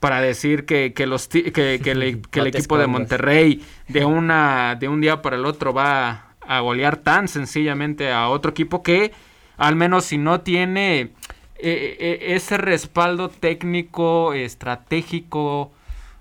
para decir que, que los que, que le- que No el te equipo de. Monterrey de una de un día para el otro va a golear tan sencillamente a otro equipo que al menos si no tiene eh, eh, ese respaldo técnico estratégico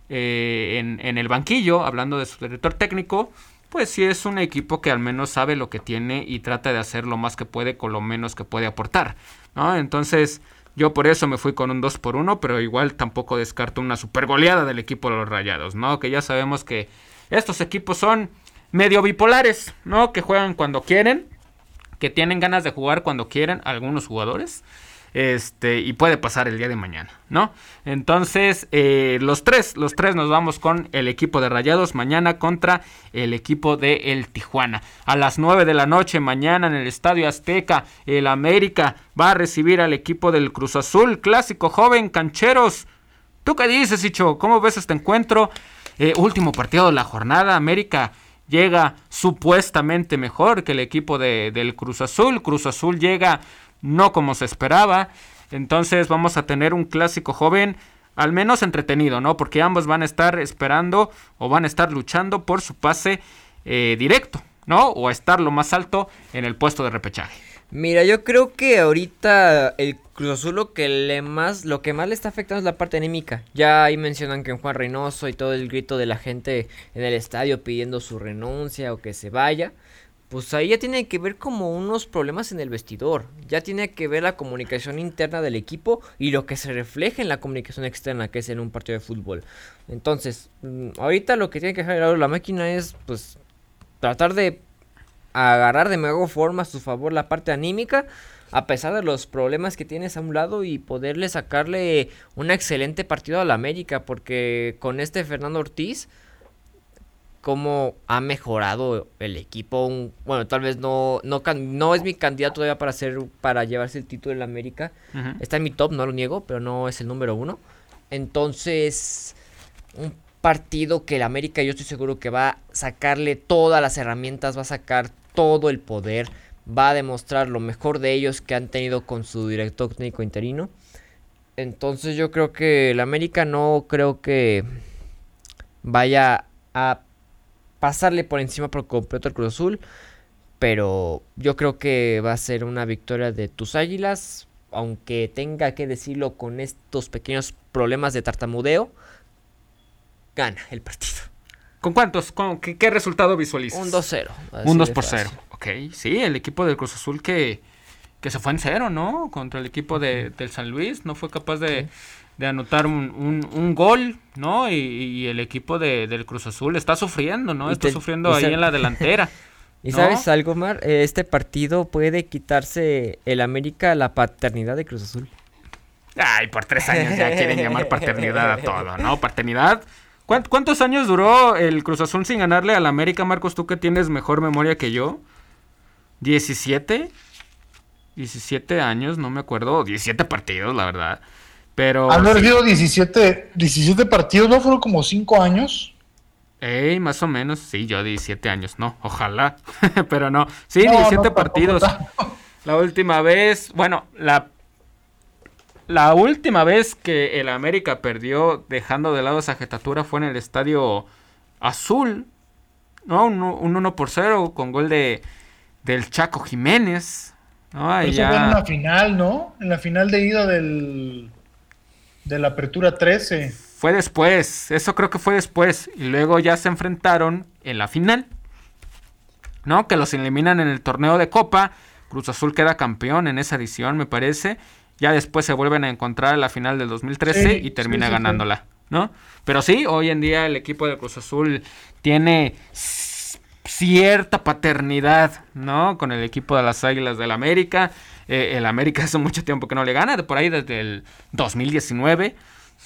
eh, en, el banquillo hablando de su director técnico pues sí es un equipo que al menos sabe lo que tiene y trata de hacer lo más que puede con lo menos que puede aportar, ¿no? Entonces, yo por eso me fui con un 2 por 1, pero igual tampoco descarto una super goleada del equipo de los Rayados, ¿no? Que ya sabemos que estos equipos son medio bipolares, ¿no? Que juegan cuando quieren, que tienen ganas de jugar cuando quieren algunos jugadores. Este, y puede pasar el día de mañana, ¿no? Entonces, eh, los tres, los tres nos vamos con el equipo de Rayados mañana contra el equipo de El Tijuana. A las 9 de la noche mañana en el Estadio Azteca, el América va a recibir al equipo del Cruz Azul, clásico joven, cancheros. ¿Tú qué dices, Icho? ¿Cómo ves este encuentro? Eh, último partido de la jornada, América llega supuestamente mejor que el equipo de- del Cruz Azul. Cruz Azul llega no como se esperaba. Entonces vamos a tener un clásico joven al menos entretenido, ¿no? Porque ambos van a estar esperando o van a estar luchando por su pase eh, directo, ¿no? O a estar lo más alto en el puesto de repechaje. Mira, yo creo que ahorita el Cruz Azul lo que le más, lo que más le está afectando es la parte anímica. Ya ahí mencionan que Juan Reynoso y todo el grito de la gente en el estadio pidiendo su renuncia o que se vaya. Pues ahí ya tiene que ver como unos problemas en el vestidor. Ya tiene que ver la comunicación interna del equipo y lo que se refleja en la comunicación externa, que es en un partido de fútbol. Entononces, mm, ahorita lo que tiene que hacer la máquina es, pues, tratar de agarrar de mejor forma a su favor la parte anímica, a pesar de los problemas que tienes a un lado y poderle sacarle un excelente partido a la América, porque con este Fernando Ortiz, como ha mejorado el equipo, bueno, tal vez no, no, no es mi candidato todavía para hacer, para llevarse el título de la América, está en mi top, no lo niego, pero no es el número uno, entonces un partido que el América yo estoy seguro que va a sacarle todas las herramientas, va a sacar todo el poder, va a demostrar lo mejor de ellos que han tenido con su director técnico interino. Entonces yo creo que el América no creo que vaya a pasarle por encima por completo al Cruz Azul. Pero yo creo que va a ser una victoria de tus águilas. Aunque tenga que decirlo con estos pequeños problemas de tartamudeo. Gana el partido. ¿Con cuántos? ¿Con qué, resultado visualizas? Un 2-0. Un 2 por 0. Ok, sí, el equipo del Cruz Azul que, que se fue en cero, ¿no? Contra el equipo de, del San Luis. No fue capaz de, anotar un, un, gol, ¿no? Y, el equipo de, del Cruz Azul está sufriendo, ¿no? Está sufriendo ahí en la delantera. ¿Y sabes algo, Mar? Este partido puede quitarse el América la paternidad de Cruz Azul. Ay, por tres años ya quieren llamar paternidad a todo, ¿no? Paternidad ¿Cuántos años duró el Cruz Azul sin ganarle al América, Marcos? Tú que tienes mejor memoria que yo. ¿17? 17 años, no me acuerdo. 17 partidos, la verdad. Pero. Han perdido 17, 17 partidos, ¿no? Fueron como 5 años. Ey, más o menos. Sí, yo 17 años, no. Ojalá. Pero no. Sí, 17 partidos. La última vez. Bueno, la la última vez que el América perdió dejando de lado esa jetatura fue en el estadio azul, ¿no? Un, 1 por 0 con gol de del Chaco Jiménez. ¿no? Eso fue en la final, ¿no? En la final de ida del de la apertura 13. Fue después, eso creo que fue después. Y luego ya se enfrentaron en la final. ¿No? Que los eliminan en el torneo de Copa. Cruz Azul queda campeón en esa edición, me parece. Ya después se vuelven a encontrar en la final del 2013 y termina ganándola, ¿no? Pero sí, hoy en día el equipo de Cruz Azul tiene cierta paternidad, ¿no? Con el equipo de las Águilas del América. Eh, el América hace mucho tiempo que no le gana, de por ahí desde el 2019,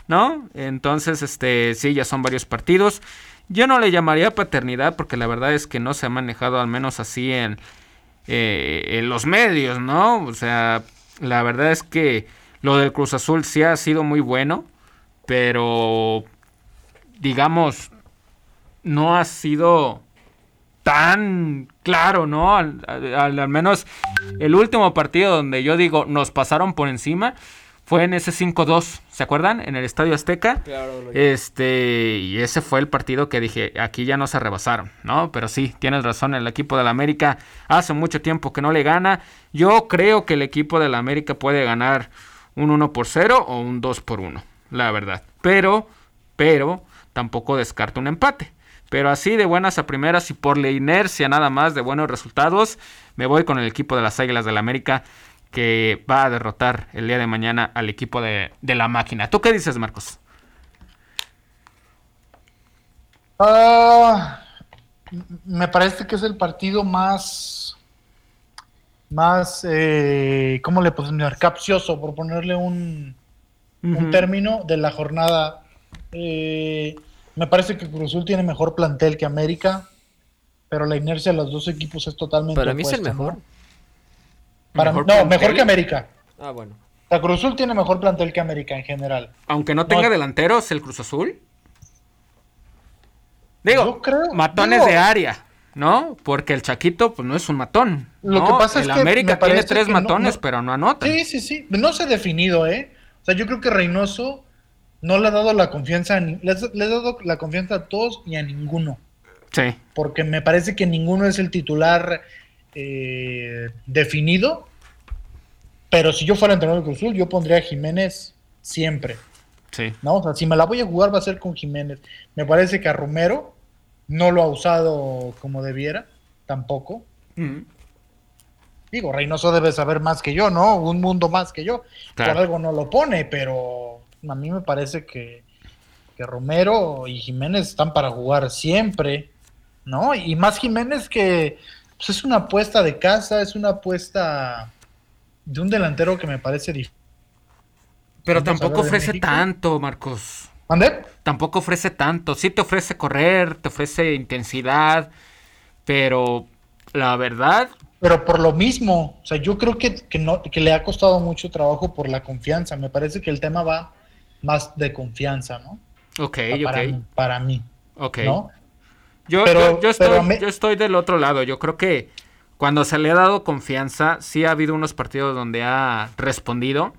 ¿no? Entonces, este, sí, ya son varios partidos. Yo no le llamaría paternidad porque la verdad es que no se ha manejado al menos así en, eh, en los medios, ¿no? O sea, la verdad es que lo del Cruz Azul sí ha sido muy bueno, pero digamos, no ha sido tan claro, ¿no? Al, al, menos el último partido donde yo digo nos pasaron por encima fue en ese 5-2, ¿se acuerdan? En el Estadio Azteca. Claro, este, y ese fue el partido que dije, aquí ya no se rebasaron, ¿no? Pero sí, tienes razón, el equipo del América hace mucho tiempo que no le gana. Yo creo que el equipo del América puede ganar un 1 por 0 o un 2 por 1, la verdad. Pero, pero, tampoco descarto un empate. Pero así de buenas a primeras y por la inercia nada más de buenos resultados, me voy con el equipo de las Águilas del América que va a derrotar el día de mañana al equipo de, la máquina. ¿Tú qué dices, Marcos? Ah, me parece que es el partido más, más, eh, ¿cómo le podemos llamar? Capcioso, por ponerle un, un término de la jornada. Eh, me parece que Cruzul tiene mejor plantel que América, pero la inercia de los dos equipos es totalmente. Para mí es el mejor no, mejor que América. Ah, bueno. La Cruz Azul tiene mejor plantel que América en general. Aunque no tenga delanteros, el Cruz Azul. Digo, matones de área, ¿no? Porque el Chaquito, pues no es un matón. Lo que pasa es que América tiene tres matones, pero no anota. Sí, sí, sí. No se ha definido, ¿eh? O sea, yo creo que Reynoso no le ha dado la confianza, le ha dado la confianza a todos y a ninguno. Sí. Porque me parece que ninguno es el titular eh, definido. Pero si yo fuera entrenador de Cruz Azul, yo pondría a Jiménez siempre. Sí. ¿no? O sea, si me la voy a jugar va a ser con Jiménez. Me parece que a Romero no lo ha usado como debiera, tampoco. Mm, Digo, Reynoso debe saber más que yo, ¿no? Un mundo más que yo. Claro. Por algo no lo pone, pero a mí me parece que, que Romero y Jiménez están para jugar siempre, ¿no? Y más Jiménez que pues, es una apuesta de casa, es una apuesta de un delantero que me parece difícil. Pero tampoco ofrece tanto, Marcos. ¿Mande? Tampoco ofrece tanto. Sí te ofrece correr, te ofrece intensidad, pero la verdad, Pero por lo mismo, o sea, yo creo que, que, no, que le ha costado mucho trabajo por la confianza. Me parece que el tema va más de confianza, ¿no? ok, para, ok, mí, para mí, ok. ¿no? Yo, Pero- yo, yo estoy, pero me- yo estoy del otro lado. Yo creo que cuando se le ha dado confianza, sí ha habido unos partidos donde ha respondido,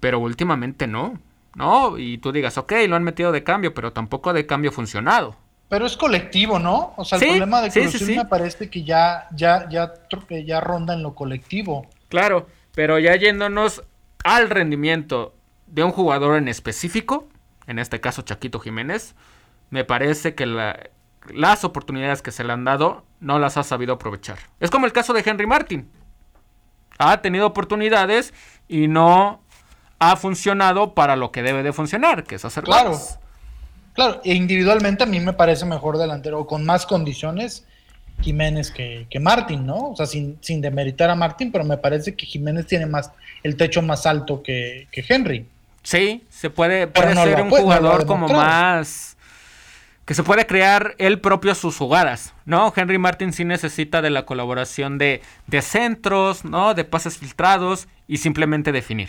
pero últimamente no. No, y tú digas, ok, lo han metido de cambio, pero tampoco de cambio funcionado. Pero es colectivo, ¿no? O sea, el Sí, problema de Cruz sí, me parece que ya, ya, ya ronda en lo colectivo. Claro, pero ya yéndonos al rendimiento de un jugador en específico, en este caso Chaquito Jiménez, me parece que la- las oportunidades que se le han dado no las ha sabido aprovechar. Es como el caso de Henry Martin. Ha tenido oportunidades y no ha funcionado para lo que debe de funcionar, que es hacer Claro. goles. Claro, e individualmente a mí me parece mejor delantero con más condiciones Jiménez que, que Martín, ¿no? O sea, sin, sin demeritar a Martín, pero me parece que Jiménez tiene más el techo más alto que, que Henry. Sí, se puede, puede no ser un no jugador como más que se puede crear él propio sus jugadas, ¿no? Henry Martin sí necesita de la colaboración de, de centros, ¿no? De pases filtrados y simplemente definir.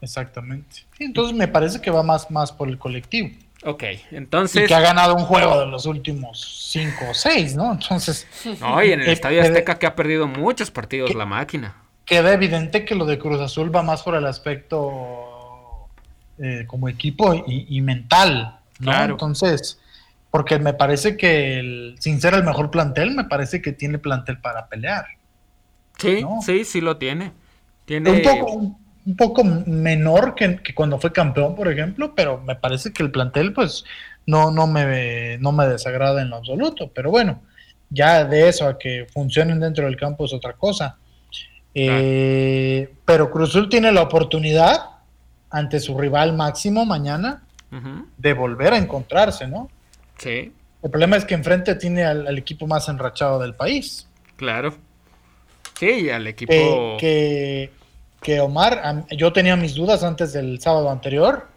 Exactamente. Sí, entonces me parece que va más, más por el colectivo. Ok, Y entonces... que ha ganado un juego de los últimos cinco o seis, ¿no? Entonces, No, y en el Eh, Estadio Azteca que ha perdido muchos partidos que- la máquina. queda evidente que lo de Cruz Azul va más por el aspecto eh, como equipo y, y mental, ¿no? Claro. Entonces, porque me parece que, el- sin ser el mejor plantel, me parece que tiene plantel para pelear. Sí, No. sí, sí lo tiene. Tiene... Un poco, un, un poco menor que, que cuando fue campeón, por ejemplo, pero me parece que el plantel, pues, no, no, me, no me desagrada en lo absoluto. Pero bueno, ya de eso a que funcionen dentro del campo es otra cosa. Eh, Pero Cruz Azul tiene la oportunidad ante su rival máximo mañana de volver a encontrarse, ¿no? Sí, El problema es que enfrente tiene al, al equipo más enrachado del país. claro. Sí, al equipo... que, que, que Omar, yo tenía mis dudas antes del sábado anterior,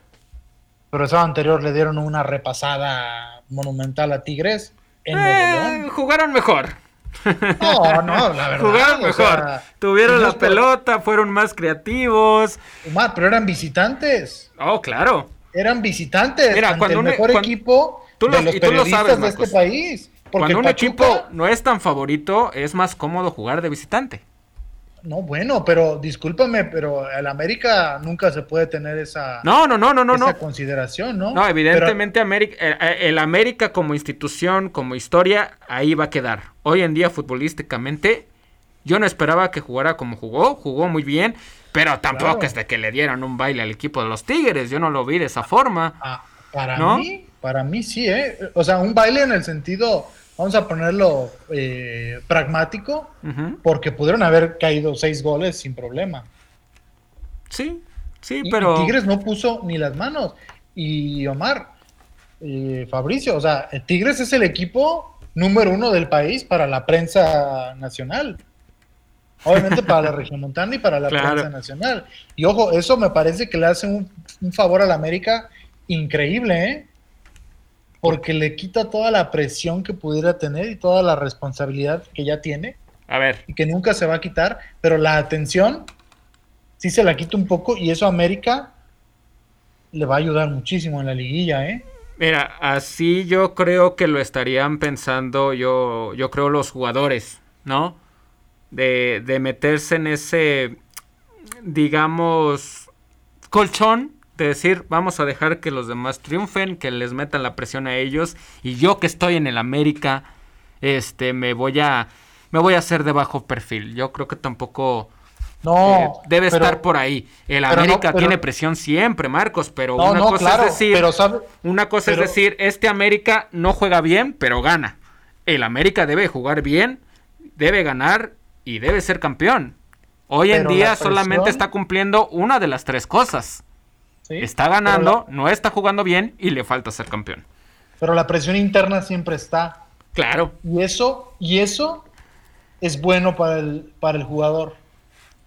pero el sábado anterior le dieron una repasada monumental a Tigres en Nuevo Eh, León. jugaron mejor. No, no, la verdad. Jugaron mejor. sea, Tuvieron la pelota, fueron más creativos. Omar, pero eran visitantes. Oh, claro. Eran visitantes Mira, ante cuando el un- cuando- equipo tú lo- de los y tú lo sabes, de este país. Porque Cuando un Pachuca, equipo no es tan favorito, es más cómodo jugar de visitante. No, bueno, pero discúlpame, pero el América nunca se puede tener esa, No, no, no, no, no, esa no. consideración, ¿no? No, evidentemente América, el América como institución, como historia, ahí va a quedar. Hoy en día futbolísticamente, yo no esperaba que jugara como jugó, jugó muy bien, pero tampoco Claro. es de que le dieran un baile al equipo de los Tigres, yo no lo vi de esa forma. Ah, para ¿No? mí, para mí sí, ¿eh? O sea, un baile en el sentido, vamos a ponerlo eh, pragmático, porque pudieron haber caído seis goles sin problema. Sí, sí, Y- pero... Tigres no puso ni las manos. Y Omar, eh, Fabricio, o sea, Tigres es el equipo número uno del país para la prensa nacional. Obviamente para la regiomontana y para la Claro. prensa nacional. Y ojo, eso me parece que le hace un, un favor a la América increíble, ¿eh? Porque le quita toda la presión que pudiera tener y toda la responsabilidad que ya tiene A ver, y que nunca se va a quitar, pero la atención sí se la quita un poco y eso a América le va a ayudar muchísimo en la liguilla, ¿eh? Mira, así yo creo que lo estarían pensando yo, yo creo los jugadores, ¿no? De, de meterse en ese, digamos, colchón de decir, vamos a dejar que los demás triunfen, que les metan la presión a ellos y yo que estoy en el América, este, me voy a, me voy a hacer de bajo perfil. Yo creo que tampoco no, eh, debe estar por ahí. El América tiene presión siempre, Marcos, pero una cosa es decir, una cosa es decir, este América no juega bien, pero gana. El América debe jugar bien, debe ganar y debe ser campeón. Hoy en día solamente está cumpliendo una de las tres cosas. Está ganando, no está jugando bien y le falta ser campeón. Pero la presión interna siempre está. Claro. Y eso, y eso es bueno para el, para el jugador.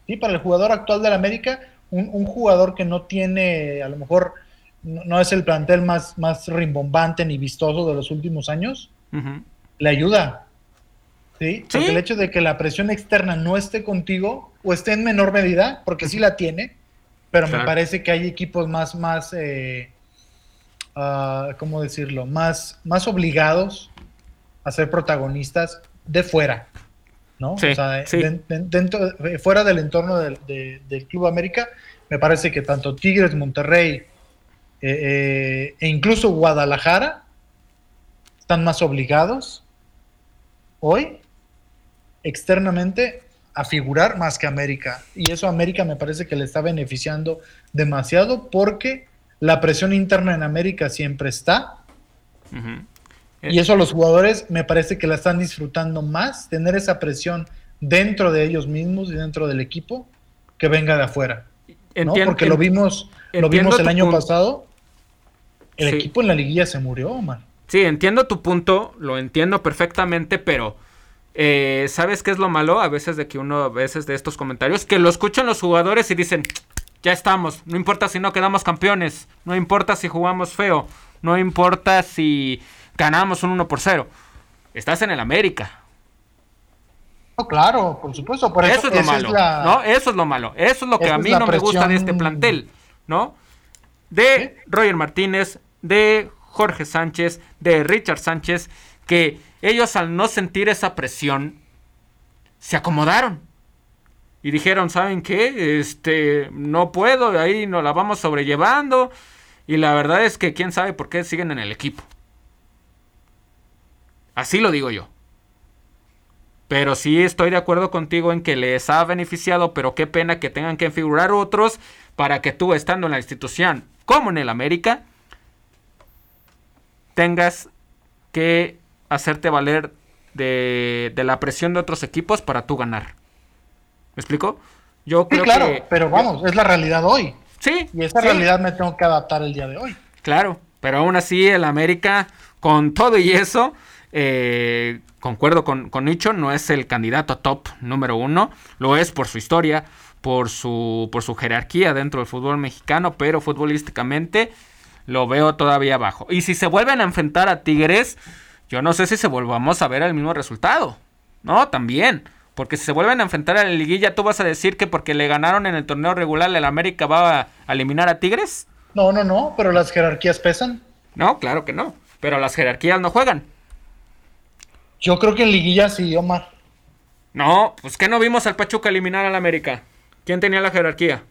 Sí, para el jugador actual del América, un, jugador que no tiene, a lo mejor, no, es el plantel más, más rimbombante ni vistoso de los últimos años, le ayuda. ¿sí? Porque el hecho de que la presión externa no esté contigo, o esté en menor medida, porque sí la tiene, pero me parece que hay equipos más, más, eh, ah, ¿cómo decirlo? Más, más obligados a ser protagonistas de fuera. ¿no? o sea, dentro, fuera del entorno del, Club América, me parece que tanto Tigres, Monterrey eh, eh, e incluso Guadalajara están más obligados hoy externamente a figurar más que América. Y eso a América me parece que le está beneficiando demasiado porque la presión interna en América siempre está. Y eso a los jugadores me parece que la están disfrutando más, tener esa presión dentro de ellos mismos y dentro del equipo que venga de afuera. Porque lo vimos, lo vimos el año pasado. El equipo en la liguilla se murió, man. Sí, entiendo tu punto, lo entiendo perfectamente, pero eh, ¿sabes qué es lo malo a veces de que uno, a veces de estos comentarios, que lo escuchan los jugadores y dicen, ya estamos, no importa si no quedamos campeones, no importa si jugamos feo, no importa si ganamos un 1 por 0. Estás en el América. No, claro, por supuesto. Por eso, es lo malo. ¿no? Eso es lo malo. Eso es lo que a mí no me gusta de este plantel. ¿No? De Roger Martínez, de Jorge Sánchez, de Richard Sánchez, que ellos al no sentir esa presión, se acomodaron. Y dijeron, ¿saben qué? Este, no puedo, ahí nos la vamos sobrellevando. Y la verdad es que quién sabe por qué siguen en el equipo. Así lo digo yo. Pero sí estoy de acuerdo contigo en que les ha beneficiado, pero qué pena que tengan que figurar otros para que tú, estando en la institución como en el América, tengas que hacerte valer de, la presión de otros equipos para tú ganar. ¿Me explico? Yo creo claro, pero vamos, es la realidad hoy. Sí. Y esa realidad me tengo que adaptar el día de hoy. Claro, pero aún así el América, con todo y eso, eh, concuerdo con, con Nicho, no es el candidato top número uno, lo es por su historia, por su, por su jerarquía dentro del fútbol mexicano, pero futbolísticamente lo veo todavía abajo. Y si se vuelven a enfrentar a Tigres, yo no sé si se volvamos a ver el mismo resultado. No, también. Porque si se vuelven a enfrentar a la liguilla, ¿tú vas a decir que porque le ganaron en el torneo regular el América va a eliminar a Tigres? No, no, no, pero las jerarquías pesan. No, claro que no. Pero las jerarquías no juegan. Yo creo que en liguilla sí, Omar. No, pues que no vimos al Pachuca eliminar al América. ¿Quién tenía la jerarquía?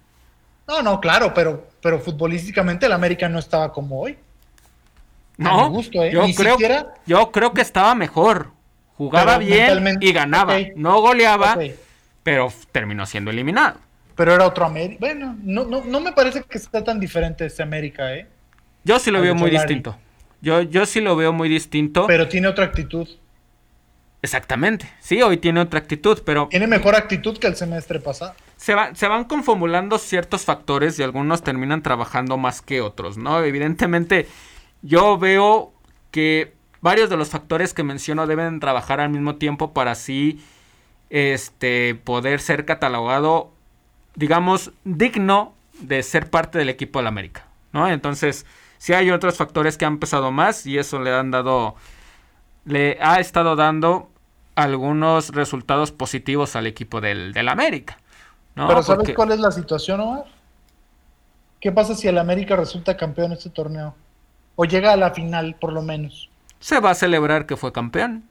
No, no, claro, pero, pero futbolísticamente el América no estaba como hoy. No, ¿eh? yo, creo, yo creo que estaba mejor. Jugaba bien y ganaba. No goleaba, pero terminó siendo eliminado. Pero era otro América. Bueno, no, no, no me parece que sea tan diferente este América, ¿eh? Yo sí lo veo muy distinto. Yo, yo sí lo veo muy distinto. Pero tiene otra actitud. Exactamente. Sí, hoy tiene otra actitud, pero... Tiene mejor actitud que el semestre pasado. Se, se van confabulando ciertos factores y algunos terminan trabajando más que otros, ¿no? Evidentemente, yo veo que varios de los factores que menciono deben trabajar al mismo tiempo para así este, poder ser catalogado, digamos, digno de ser parte del equipo de la América, ¿no? Entonces, sí hay otros factores que han pesado más y eso le han dado, le ha estado dando algunos resultados positivos al equipo del, del América. Pero ¿sabes cuál es la situación, Omar? ¿Qué pasa si el América resulta campeón en este torneo? O llega a la final, por lo menos. Se va a celebrar que fue campeón.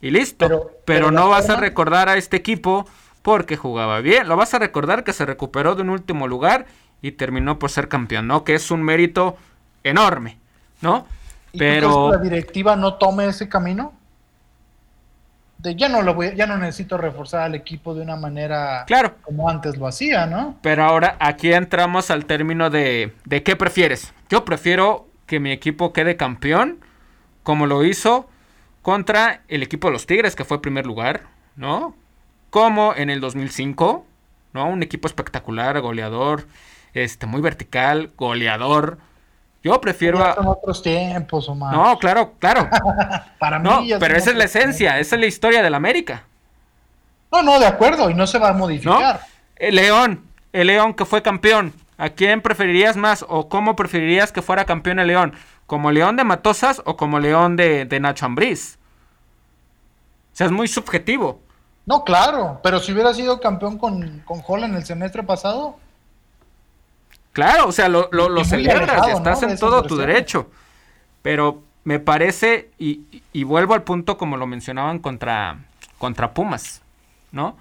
Y listo. Pero, no vas a recordar a este equipo porque jugaba bien. Lo vas a recordar que se recuperó de un último lugar y terminó por ser campeón, ¿no? Que es un mérito enorme, ¿no? ¿Y Pero... la directiva no tome ese camino? De ya no lo voy, ya no necesito reforzar al equipo de una manera claro. como antes lo hacía, ¿no? Pero ahora aquí entramos al término de, de qué prefieres. Yo prefiero que mi equipo quede campeón, como lo hizo contra el equipo de los Tigres, que fue primer lugar, ¿no? Como en el 2005, ¿no? Un equipo espectacular, goleador, este, muy vertical, goleador. Yo prefiero Ya son otros tiempos, Omar. No, claro, claro. Para mí No, ya pero esa es la esencia, esa es la historia del América. No, no, de acuerdo, y no se va a ¿No? modificar. El León, el León que fue campeón. ¿A quién preferirías más o cómo preferirías que fuera campeón el León? ¿Como León de Matosas o como León de, de Nacho Ambriz? O sea, es muy subjetivo. No, claro, pero si hubiera sido campeón con, con Holland el semestre pasado, Claro, o sea, lo, lo, celebras alejado, estás en todo tu derecho. Pero me parece, y, y- y vuelvo al punto como lo mencionaban contra, contra Pumas, ¿no?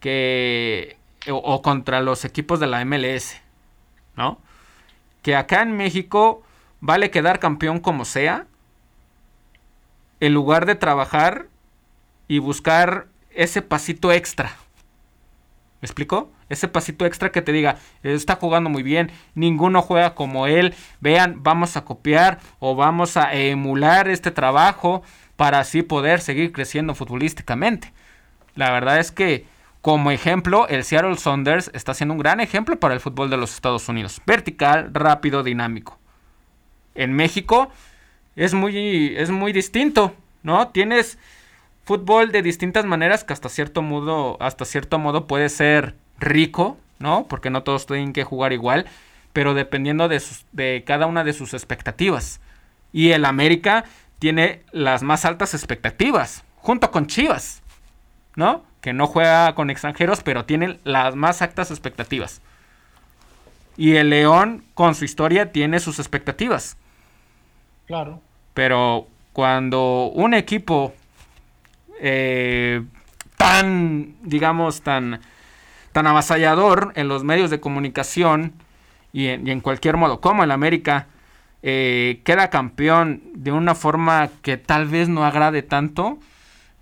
Que, o, o contra los equipos de la MLS, ¿no? Que acá en México vale quedar campeón como sea, en lugar de trabajar y buscar ese pasito extra. ¿Me explico? Ese pasito extra que te diga, está jugando muy bien, ninguno juega como él, vean, vamos a copiar o vamos a emular este trabajo para así poder seguir creciendo futbolísticamente. La verdad es que, como ejemplo, el Seattle Saunders está siendo un gran ejemplo para el fútbol de los Estados Unidos. Vertical, rápido, dinámico. En México es muy, es muy distinto, ¿no? Tienes fútbol de distintas maneras que hasta cierto modo, hasta cierto modo puede ser rico, ¿no? Porque no todos tienen que jugar igual, pero dependiendo de, sus- de cada una de sus expectativas. Y el América tiene las más altas expectativas, junto con Chivas, ¿no? Que no juega con extranjeros, pero tiene las más altas expectativas. Y el León, con su historia, tiene sus expectativas. claro. Pero cuando un equipo eh, tan, digamos, tan, tan avasallador en los medios de comunicación y en, cualquier modo, como el América, eh, queda campeón de una forma que tal vez no agrade tanto,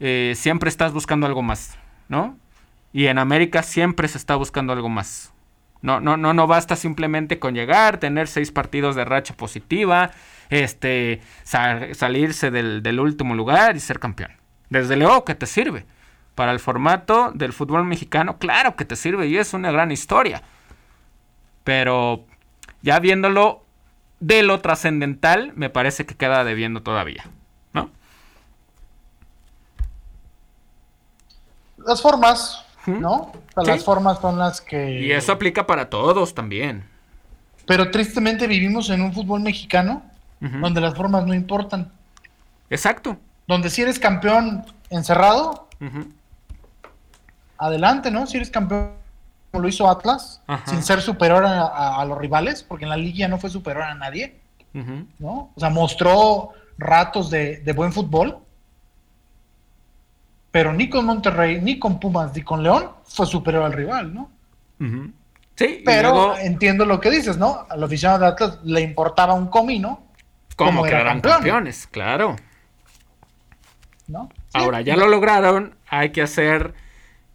eh, siempre estás buscando algo más, ¿no? Y en América siempre se está buscando algo más. No, no, no, no basta simplemente con llegar, tener seis partidos de racha positiva, este, sa- salirse del, del último lugar y ser campeón. Desde luego que te sirve. Para el formato del fútbol mexicano, claro que te sirve y es una gran historia. Pero ya viéndolo de lo trascendental, me parece que queda debiendo todavía, ¿no? Las formas. ¿no? O sea, Sí. Las formas son las que... Y eso aplica para todos también. Pero tristemente vivimos en un fútbol mexicano donde las formas no importan. Exacto. Donde si eres campeón encerrado, adelante, ¿no? Si eres campeón como lo hizo Atlas, Ajá. sin ser superior a, a- a los rivales, porque en la liga no fue superior a nadie. ¿no? O sea, mostró ratos de, de buen fútbol, pero ni con Monterrey, ni con Pumas, ni con León fue superior al rival, ¿no? Sí, Pero luego, entiendo lo que dices, ¿no? Al aficionado de Atlas le importaba un comino, ¿cómo como quedarán campeón. campeones? Claro. Ahora ya lo lograron, hay que hacer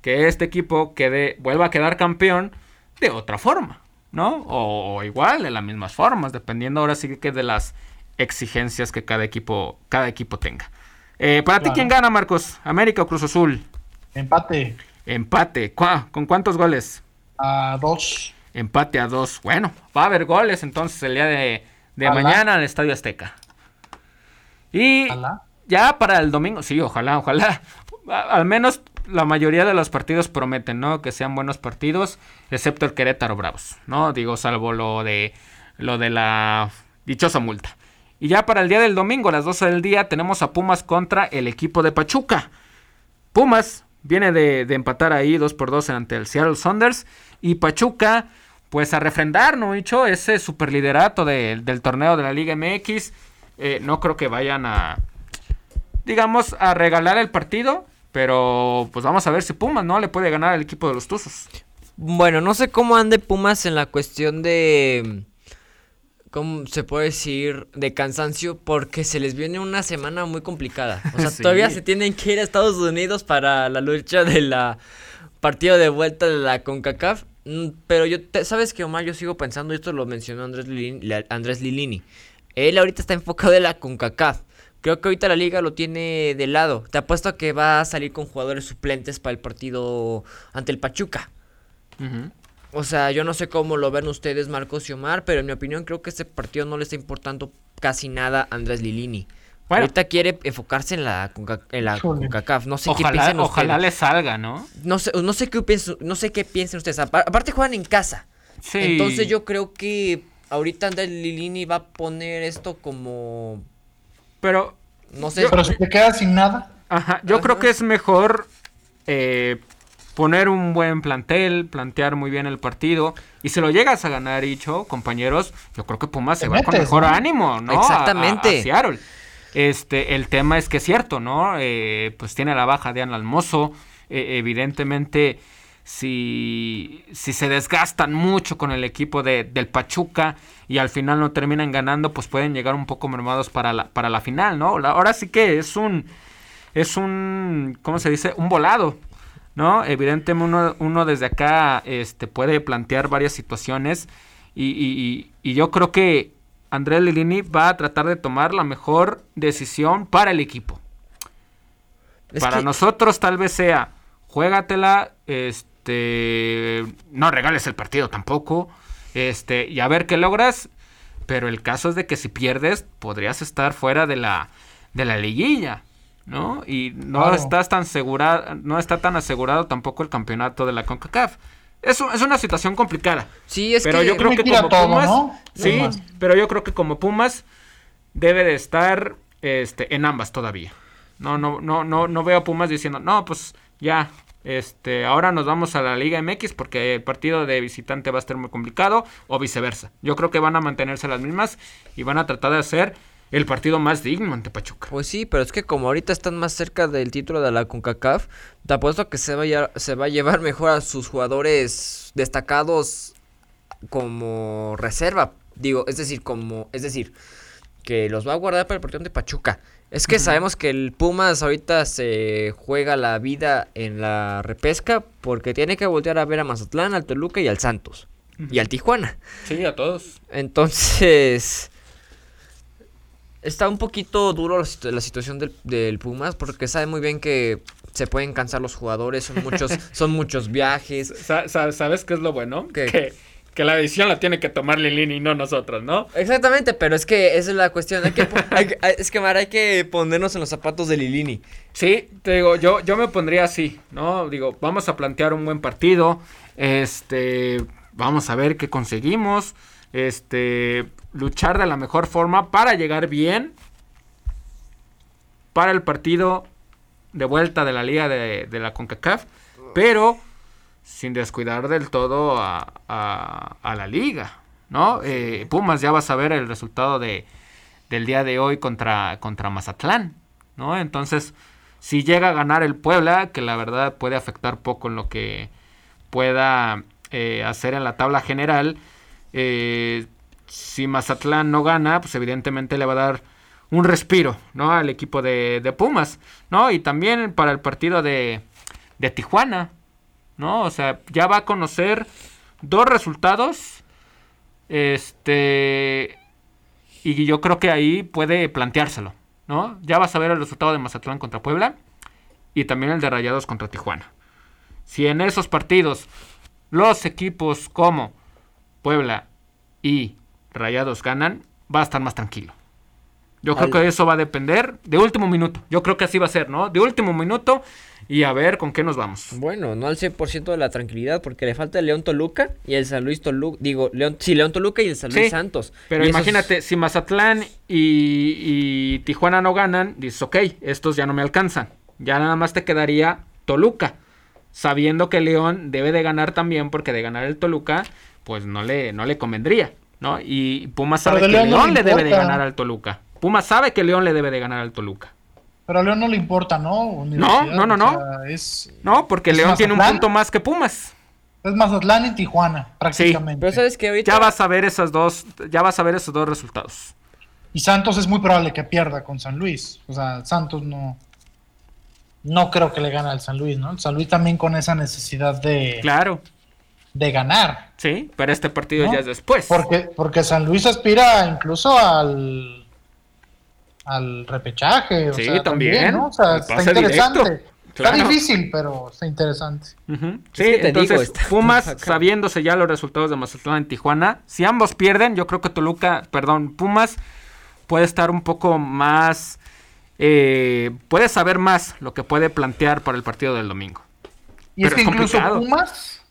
que este equipo quede, vuelva a quedar campeón de otra forma, ¿no? O, o igual, de las mismas formas, dependiendo ahora sí que de las exigencias que cada equipo, cada equipo tenga. Eh, para ti. ¿quién gana, Marcos? ¿América o Cruz Azul? Empate Empate. ¿Cuá- ¿Con cuántos goles? a dos. Empate a dos. Bueno, va a haber goles entonces el día de, mañana en el Estadio Azteca. Y Ojalá. Ya para el domingo, sí, ojalá, ojalá. Al menos la mayoría de los partidos prometen, ¿no? Que sean buenos partidos, excepto el Querétaro Bravos, ¿no? Digo, salvo lo de lo de la dichosa multa. Y ya para el día del domingo, a las 12 del día, tenemos a Pumas contra el equipo de Pachuca. Pumas viene de, empatar ahí 2 por 2 ante el Seattle Saunders. Y Pachuca, pues a refrendar, ¿no, Micho? Ese superliderato de- del torneo de la Liga MX. Eh, no creo que vayan a, digamos, a regalar el partido. Pero pues vamos a ver si Pumas, ¿no? Le puede ganar al equipo de los Tuzos. Bueno, no sé cómo ande Pumas en la cuestión de ¿cómo se puede decir? De cansancio porque se les viene una semana muy complicada. O sea, todavía se tienen que ir a Estados Unidos para la lucha de la partido de vuelta de la CONCACAF. Mm, pero yo, ¿sabes que Omar? Yo sigo pensando, esto lo mencionó Andrés Lilini, Andrés Lilini. Él ahorita está enfocado en la CONCACAF. Creo que ahorita la liga lo tiene de lado. Te apuesto a que va a salir con jugadores suplentes para el partido ante el Pachuca. O sea, yo no sé cómo lo ven ustedes, Marcos y Omar, pero en mi opinión creo que este partido no le está importando casi nada a Andrés Lilini. Ahorita quiere enfocarse en la, en la CONCACAF. No sé ojalá, qué piensen Ojalá le salga, ¿no? No sé, no sé qué piensen, no sé qué piensen ustedes. Aparte juegan en casa. Sí. Entonces yo creo que ahorita Andrés Lilini va a poner esto como pero. No sé. pero si te quedas sin nada. Ajá. Yo creo que es mejor eh, poner un buen plantel, plantear muy bien el partido. Y si lo llegas a ganar, dicho, compañeros, yo creo que Pumas se va con mejor ánimo, ¿no? Exactamente. Este, el tema es que es cierto, ¿no? Eh, pues tiene la baja de Ana Almozo. Eh, evidentemente si, si se desgastan mucho con el equipo de, del Pachuca y al final no terminan ganando, pues pueden llegar un poco mermados para la, para la final, ¿no? ahora sí que es un, es un, ¿cómo se dice? Un volado, ¿no? Evidentemente uno, uno desde acá este, puede plantear varias situaciones y, y, y yo creo que Andrés Lilini va a tratar de tomar la mejor decisión para el equipo. para nosotros tal vez sea, juégatela, este, este, no regales el partido tampoco. Este, y a ver qué logras. Pero el caso es de que si pierdes, podrías estar fuera de la, de la liguilla. ¿no? Y no estás tan segura, no está tan asegurado tampoco el campeonato de la CONCACAF. Es, es una situación complicada. Sí, es pero yo creo que como Pumas, sí, pero yo creo que como Pumas debe de estar este en ambas todavía. No no no no no veo a Pumas diciendo, "No, pues ya este, ahora nos vamos a la Liga MX porque el partido de visitante va a estar muy complicado o viceversa. Yo creo que van a mantenerse las mismas y van a tratar de hacer el partido más digno ante Pachuca. Pues sí, pero es que como ahorita están más cerca del título de la CONCACAF, te apuesto que se se va a llevar mejor a sus jugadores destacados como reserva. Digo, es decir, como, es decir, que los va a guardar para el partido de Pachuca. Es que sabemos que el Pumas ahorita se juega la vida en la repesca porque tiene que voltear a ver a Mazatlán, al Toluca y al Santos. Y al Tijuana. Sí, a todos. Entonces... Está un poquito duro la, situación del, Pumas porque sabe muy bien que se pueden cansar los jugadores, son muchos, son muchos viajes. ¿Sabes qué es lo bueno? Que que la decisión la tiene que tomar Lilini y no nosotros, ¿no? Exactamente, pero es que esa es la cuestión. Hay que, es que, Mar, hay que ponernos en los zapatos de Lilini. Sí, te digo, yo, yo me pondría así, ¿no? Digo, vamos a plantear un buen partido. Este, vamos a ver qué conseguimos. Este, luchar de la mejor forma para llegar bien para el partido de vuelta de la liga de, de la CONCACAF. Pero sin descuidar del todo a, a, la liga, ¿no? Eh, Pumas ya vas a ver el resultado de, del día de hoy contra, contra Mazatlán, ¿no? Entonces, si llega a ganar el Puebla, que la verdad puede afectar poco en lo que pueda eh, hacer en la tabla general, eh, si Mazatlán no gana, pues evidentemente le va a dar un respiro, ¿no? Al equipo de, de Pumas, ¿no? Y también para el partido de, de Tijuana, ¿no? O sea, ya va a conocer dos resultados. Este. Y yo creo que ahí puede planteárselo, ¿no? Ya vas a ver el resultado de Mazatlán contra Puebla y también el de Rayados contra Tijuana. Si en esos partidos los equipos como Puebla y Rayados ganan, va a estar más tranquilo. Yo creo que eso va a depender de último minuto. Yo creo que así va a ser, ¿no? De último minuto y a ver con qué nos vamos. Bueno, no al 100% de la tranquilidad porque le falta el León Toluca y el San Luis Toluca. Digo, León, sí, León Toluca y el San Luis Santos. Pero imagínate, si Mazatlán y, Tijuana no ganan, dices, ok, estos ya no me alcanzan. Ya nada más te quedaría Toluca. Sabiendo que León debe de ganar también porque de ganar el Toluca, pues no le, no le convendría, ¿no? Y Pumas sabe que León, le debe de ganar al Toluca. Pumas sabe que León le debe de ganar al Toluca. Pero a León no le importa, ¿no? No, no, no, no. no, porque León tiene un punto más que Pumas. Es Mazatlán y Tijuana, prácticamente. Pero sabes que ahorita. Ya vas a ver esas dos, ya vas a ver esos dos resultados. Y Santos es muy probable que pierda con San Luis. O sea, Santos no. No creo que le gane al San Luis, ¿no? El San Luis también con esa necesidad de, Claro, de ganar. sí, pero este partido ¿no? ya es después. Porque, porque San Luis aspira incluso al al repechaje. O Sí, sea, también. ¿no? O sea, está interesante. directo. Claro. Está difícil, pero está interesante. Sí, que te entonces digo, está- Pumas, acá. sabiéndose ya los resultados de Mazatlán en Tijuana, si ambos pierden, yo creo que Toluca, perdón, Pumas puede estar un poco más, eh, puede saber más lo que puede plantear para el partido del domingo. Y es Pero que es incluso complicado. Pumas,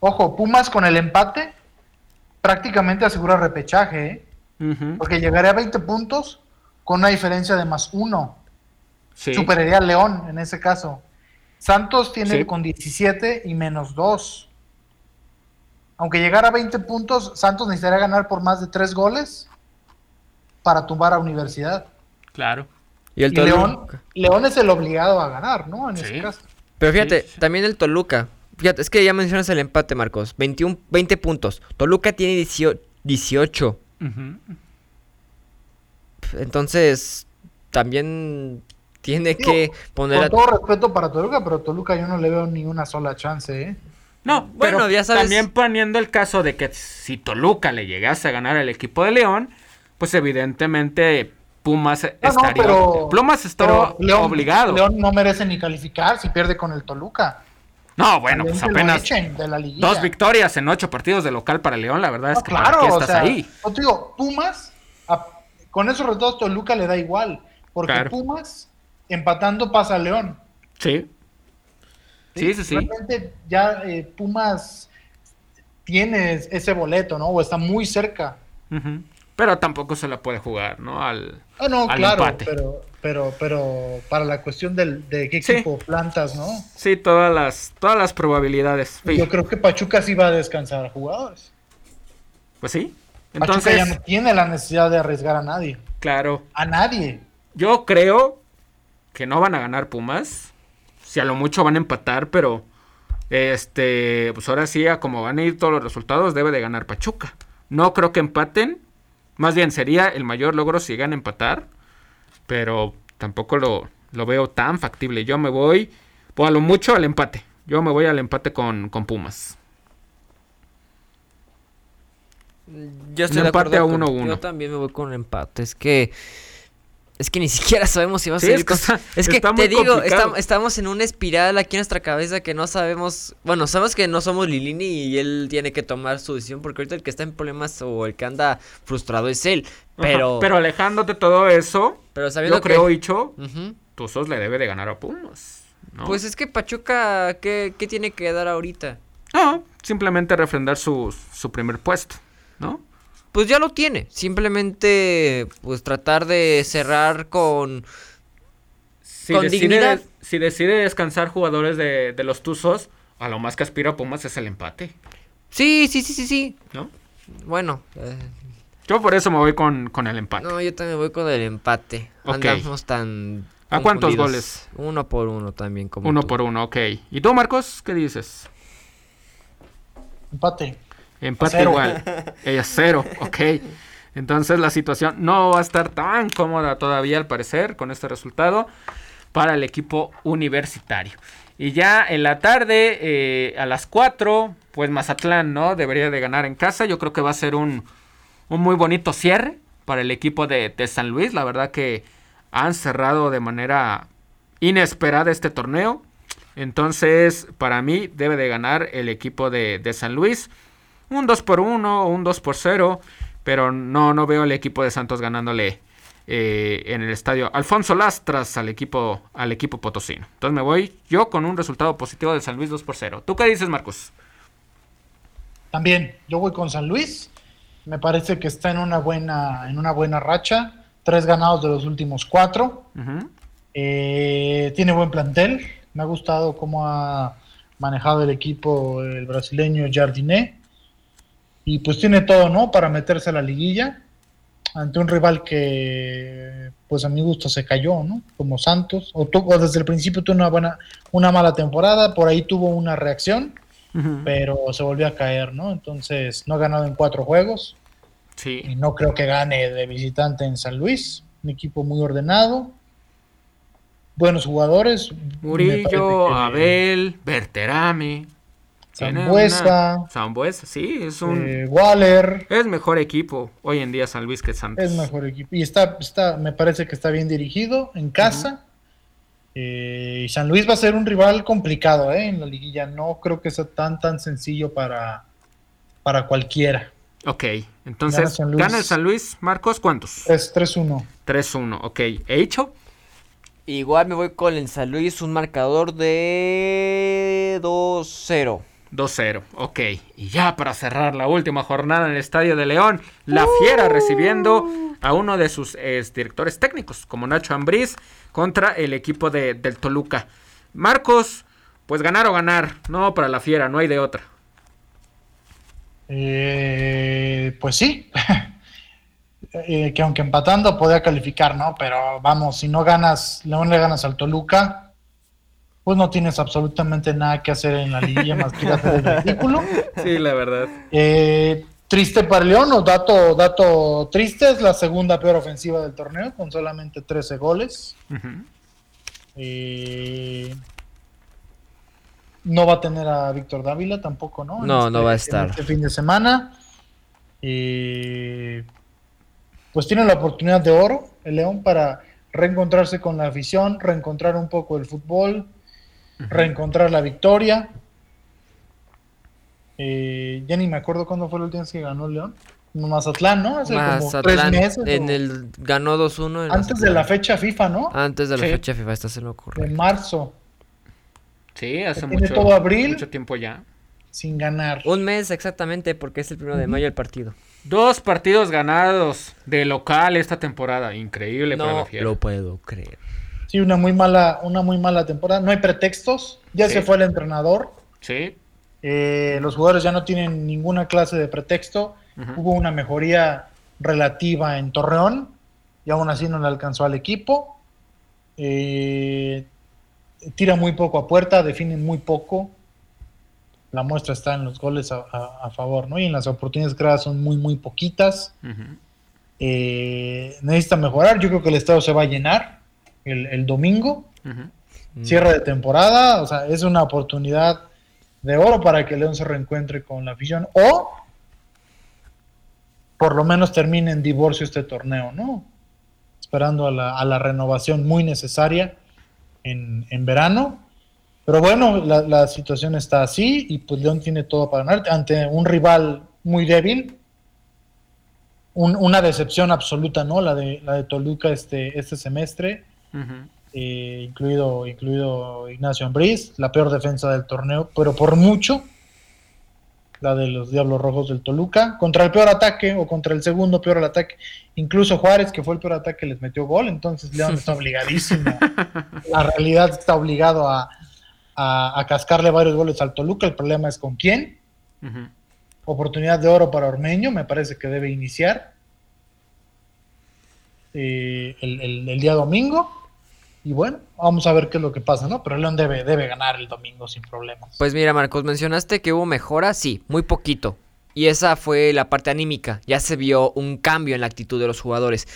ojo, Pumas con el empate prácticamente asegura repechaje, ¿eh? Porque llegaría a 20 puntos con una diferencia de más uno. Sí. Superaría a León en ese caso. Santos tiene Sí. con 17 y menos 2. Aunque llegara a 20 puntos, Santos necesitaría ganar por más de 3 goles para tumbar a Universidad. Claro. Y el Y León. León es el obligado a ganar, ¿no? En Sí. ese caso. Pero fíjate, Sí, sí. también el Toluca. Fíjate, es que ya mencionas el empate, Marcos. 21, 20 puntos. Toluca tiene 18. 18. Ujú. Entonces, también tiene Digo, que poner Con a... todo respeto para Toluca, pero Toluca yo no le veo ni una sola chance, ¿eh? No, Bueno, pero ya sabes- también poniendo el caso de que si Toluca le llegase a ganar al equipo de León, pues evidentemente Pumas No, no, estaría, pero- Pumas está pero León- obligado. León no merece ni calificar si pierde con el Toluca. no, bueno, También pues apenas echen de la liguilla. dos victorias en ocho partidos de local para León, la verdad es No, que ¿para claro, qué o estás sea, ahí? yo te digo, Pumas, a- con esos resultados Toluca le da igual, porque Claro. Pumas empatando pasa a León. Sí. Sí, sí, sí. Realmente ya eh, Pumas tiene ese boleto, ¿no? O está muy cerca. Ujú. Pero tampoco se la puede jugar, ¿no? Al, Ah, no, al claro, empate. pero, pero, pero para la cuestión del, de qué Sí. equipo plantas, ¿no? Sí, todas las, todas las probabilidades. Sí. Yo creo que Pachuca sí va a descansar a jugadores. Pues sí. Pachuca Entonces, ya no tiene la necesidad de arriesgar a nadie. claro, A nadie. Yo creo que no van a ganar Pumas. Si a lo mucho van a empatar, pero este, pues ahora sí, a como van a ir todos los resultados, debe de ganar Pachuca. No creo que empaten. Más bien sería el mayor logro si llegan a empatar. Pero tampoco lo, lo veo tan factible. Yo me voy, pues a lo mucho al empate. Yo me voy al empate con, con Pumas. Yo estoy Un de empate a con- 1-1. Yo también me voy con empate. Es que. Es que ni siquiera sabemos si va a Sí, salir es que está- Es que te digo, estamos en una espiral aquí en nuestra cabeza que no sabemos. Bueno, sabemos que no somos Lilini y él tiene que tomar su decisión porque ahorita el que está en problemas o el que anda frustrado es él. Pero. Ajá, pero alejándote todo eso, pero sabiendo yo creo, que. Icho, Ujú. Tuzos le debe de ganar a Pumas. ¿no? Pues es que Pachuca, ¿qué, qué tiene que dar ahorita? No, simplemente refrendar su, su primer puesto, ¿no? Pues ya lo tiene. Simplemente, pues tratar de cerrar con. Si Con decide, dignidad. Si decide descansar jugadores de, de los Tuzos, a lo más que aspira Pumas es el empate, Sí, sí, sí, sí, sí. ¿no? Bueno, eh, Yo por eso me voy con, con el empate. no, yo también voy con el empate. Andamos tan. ¿A cuántos goles? Uno por uno también, como uno tú. por uno, ok. ¿Y tú, Marcos, qué dices? Empate. Empate Cero. igual. Ella cero, ok. Entonces la situación no va a estar tan cómoda todavía al parecer con este resultado para el equipo universitario. Y ya en la tarde, eh, a las 4, pues Mazatlán, ¿no? Debería de ganar en casa. Yo creo que va a ser un, un muy bonito cierre para el equipo de, de San Luis. La verdad que han cerrado de manera inesperada este torneo. Entonces, para mí, debe de ganar el equipo de, de San Luis. Un 2 por 1 o un 2 por 0. Pero no, no veo al equipo de Santos ganándole eh, en el estadio Alfonso Lastras al equipo, al equipo potosino. Entonces me voy yo con un resultado positivo de San Luis 2 por 0. ¿Tú qué dices, Marcos? También, yo voy con San Luis. Me parece que está en una buena, en una buena racha. Tres ganados de los últimos cuatro. Eh, tiene buen plantel. Me ha gustado cómo ha manejado el equipo el brasileño Jardiné. Y pues tiene todo, ¿no? Para meterse a la liguilla. Ante un rival que, pues a mi gusto se cayó, ¿no? Como Santos. O, tuvo, desde el principio tuvo una buena, una mala temporada. Por ahí tuvo una reacción. pero se volvió a caer, ¿no? Entonces no ha ganado en cuatro juegos. Sí. Y no creo que gane de visitante en San Luis. Un equipo muy ordenado. Buenos jugadores. Murillo, Abel, Berterame. Zambuesa. Zambuesa, sí, es un. Eh, Waller. Es mejor equipo hoy en día San Luis que Santos. Es mejor equipo. Y está, está me parece que está bien dirigido en casa. Eh, y San Luis va a ser un rival complicado ¿eh? en la liguilla. No creo que sea tan, tan sencillo para, para cualquiera. Ok, entonces, ¿gana, el San Luis, Marcos? ¿Cuántos? Es 3-1. 3-1, ok. ¿Hecho? Igual me voy con el San Luis, un marcador de 2-0. 2-0, ok. Y ya para cerrar la última jornada en el Estadio de León, la Fiera recibiendo a uno de sus directores técnicos, como Nacho Ambriz, contra el equipo de, del Toluca. Marcos, pues ganar o ganar, no para la Fiera, no hay de otra. Eh, pues sí, eh, que aunque empatando podía calificar, ¿no? Pero vamos, si no ganas, León le ganas al Toluca, pues no tienes absolutamente nada que hacer en la liguilla más que hacer el ridículo. Sí, la verdad. Eh, triste para León, o dato, dato triste, es la segunda peor ofensiva del torneo, con solamente 13 goles. Eh, no va a tener a Víctor Dávila tampoco, ¿no? No, no este, va a estar. Este fin de semana. Eh, pues tiene la oportunidad de oro el León para reencontrarse con la afición, reencontrar un poco el fútbol, reencontrar la victoria. Eh, ya ni me acuerdo cuándo fue la última vez que ganó el León. Mazatlán, ¿no? Hace como tres meses. En el, ganó 2-1. Antes de la fecha FIFA, ¿no? Antes de la fecha FIFA, esta se me ocurre. En marzo. Sí, hace mucho, todo abril mucho tiempo ya. Sin ganar. Un mes exactamente, porque es el primero de mayo el partido. Dos partidos ganados de local esta temporada. Increíble no para la Fiera. lo puedo creer. Sí, una muy mala, una muy mala temporada. No hay pretextos. Ya Sí. se fue el entrenador. Sí. Eh, los jugadores ya no tienen ninguna clase de pretexto. Hubo una mejoría relativa en Torreón y aún así no le alcanzó al equipo. Eh, tira muy poco a puerta, define muy poco. La muestra está en los goles a, a- a favor, ¿no? Y en las oportunidades creadas son muy, muy poquitas. Eh, necesita mejorar. Yo creo que el estadio se va a llenar el, el domingo. Ujú. Cierre de temporada. O sea, es una oportunidad de oro para que León se reencuentre con la afición. O por lo menos termine en divorcio este torneo, ¿no? Esperando a la, a la renovación muy necesaria en, en verano. Pero bueno, la, la situación está así y pues León tiene todo para ganar ante un rival muy débil. Un- una decepción absoluta, ¿no? La de, la de Toluca este, este semestre Eh, incluido, incluido Ignacio Ambriz, la peor defensa del torneo, pero por mucho la de los Diablos Rojos del Toluca, contra el peor ataque o contra el segundo peor ataque, incluso Juárez, que fue el peor ataque, les metió gol, entonces León está obligadísimo, la realidad está obligado a, a, a cascarle varios goles al Toluca, el problema es con quién, oportunidad de oro para Ormeño, me parece que debe iniciar eh, el, el- el día domingo. Y bueno, vamos a ver qué es lo que pasa, ¿no? Pero León debe, debe ganar el domingo sin problemas. Pues mira, Marcos, mencionaste que hubo mejora, sí, muy poquito. Y esa fue la parte anímica. Ya se vio un cambio en la actitud de los jugadores.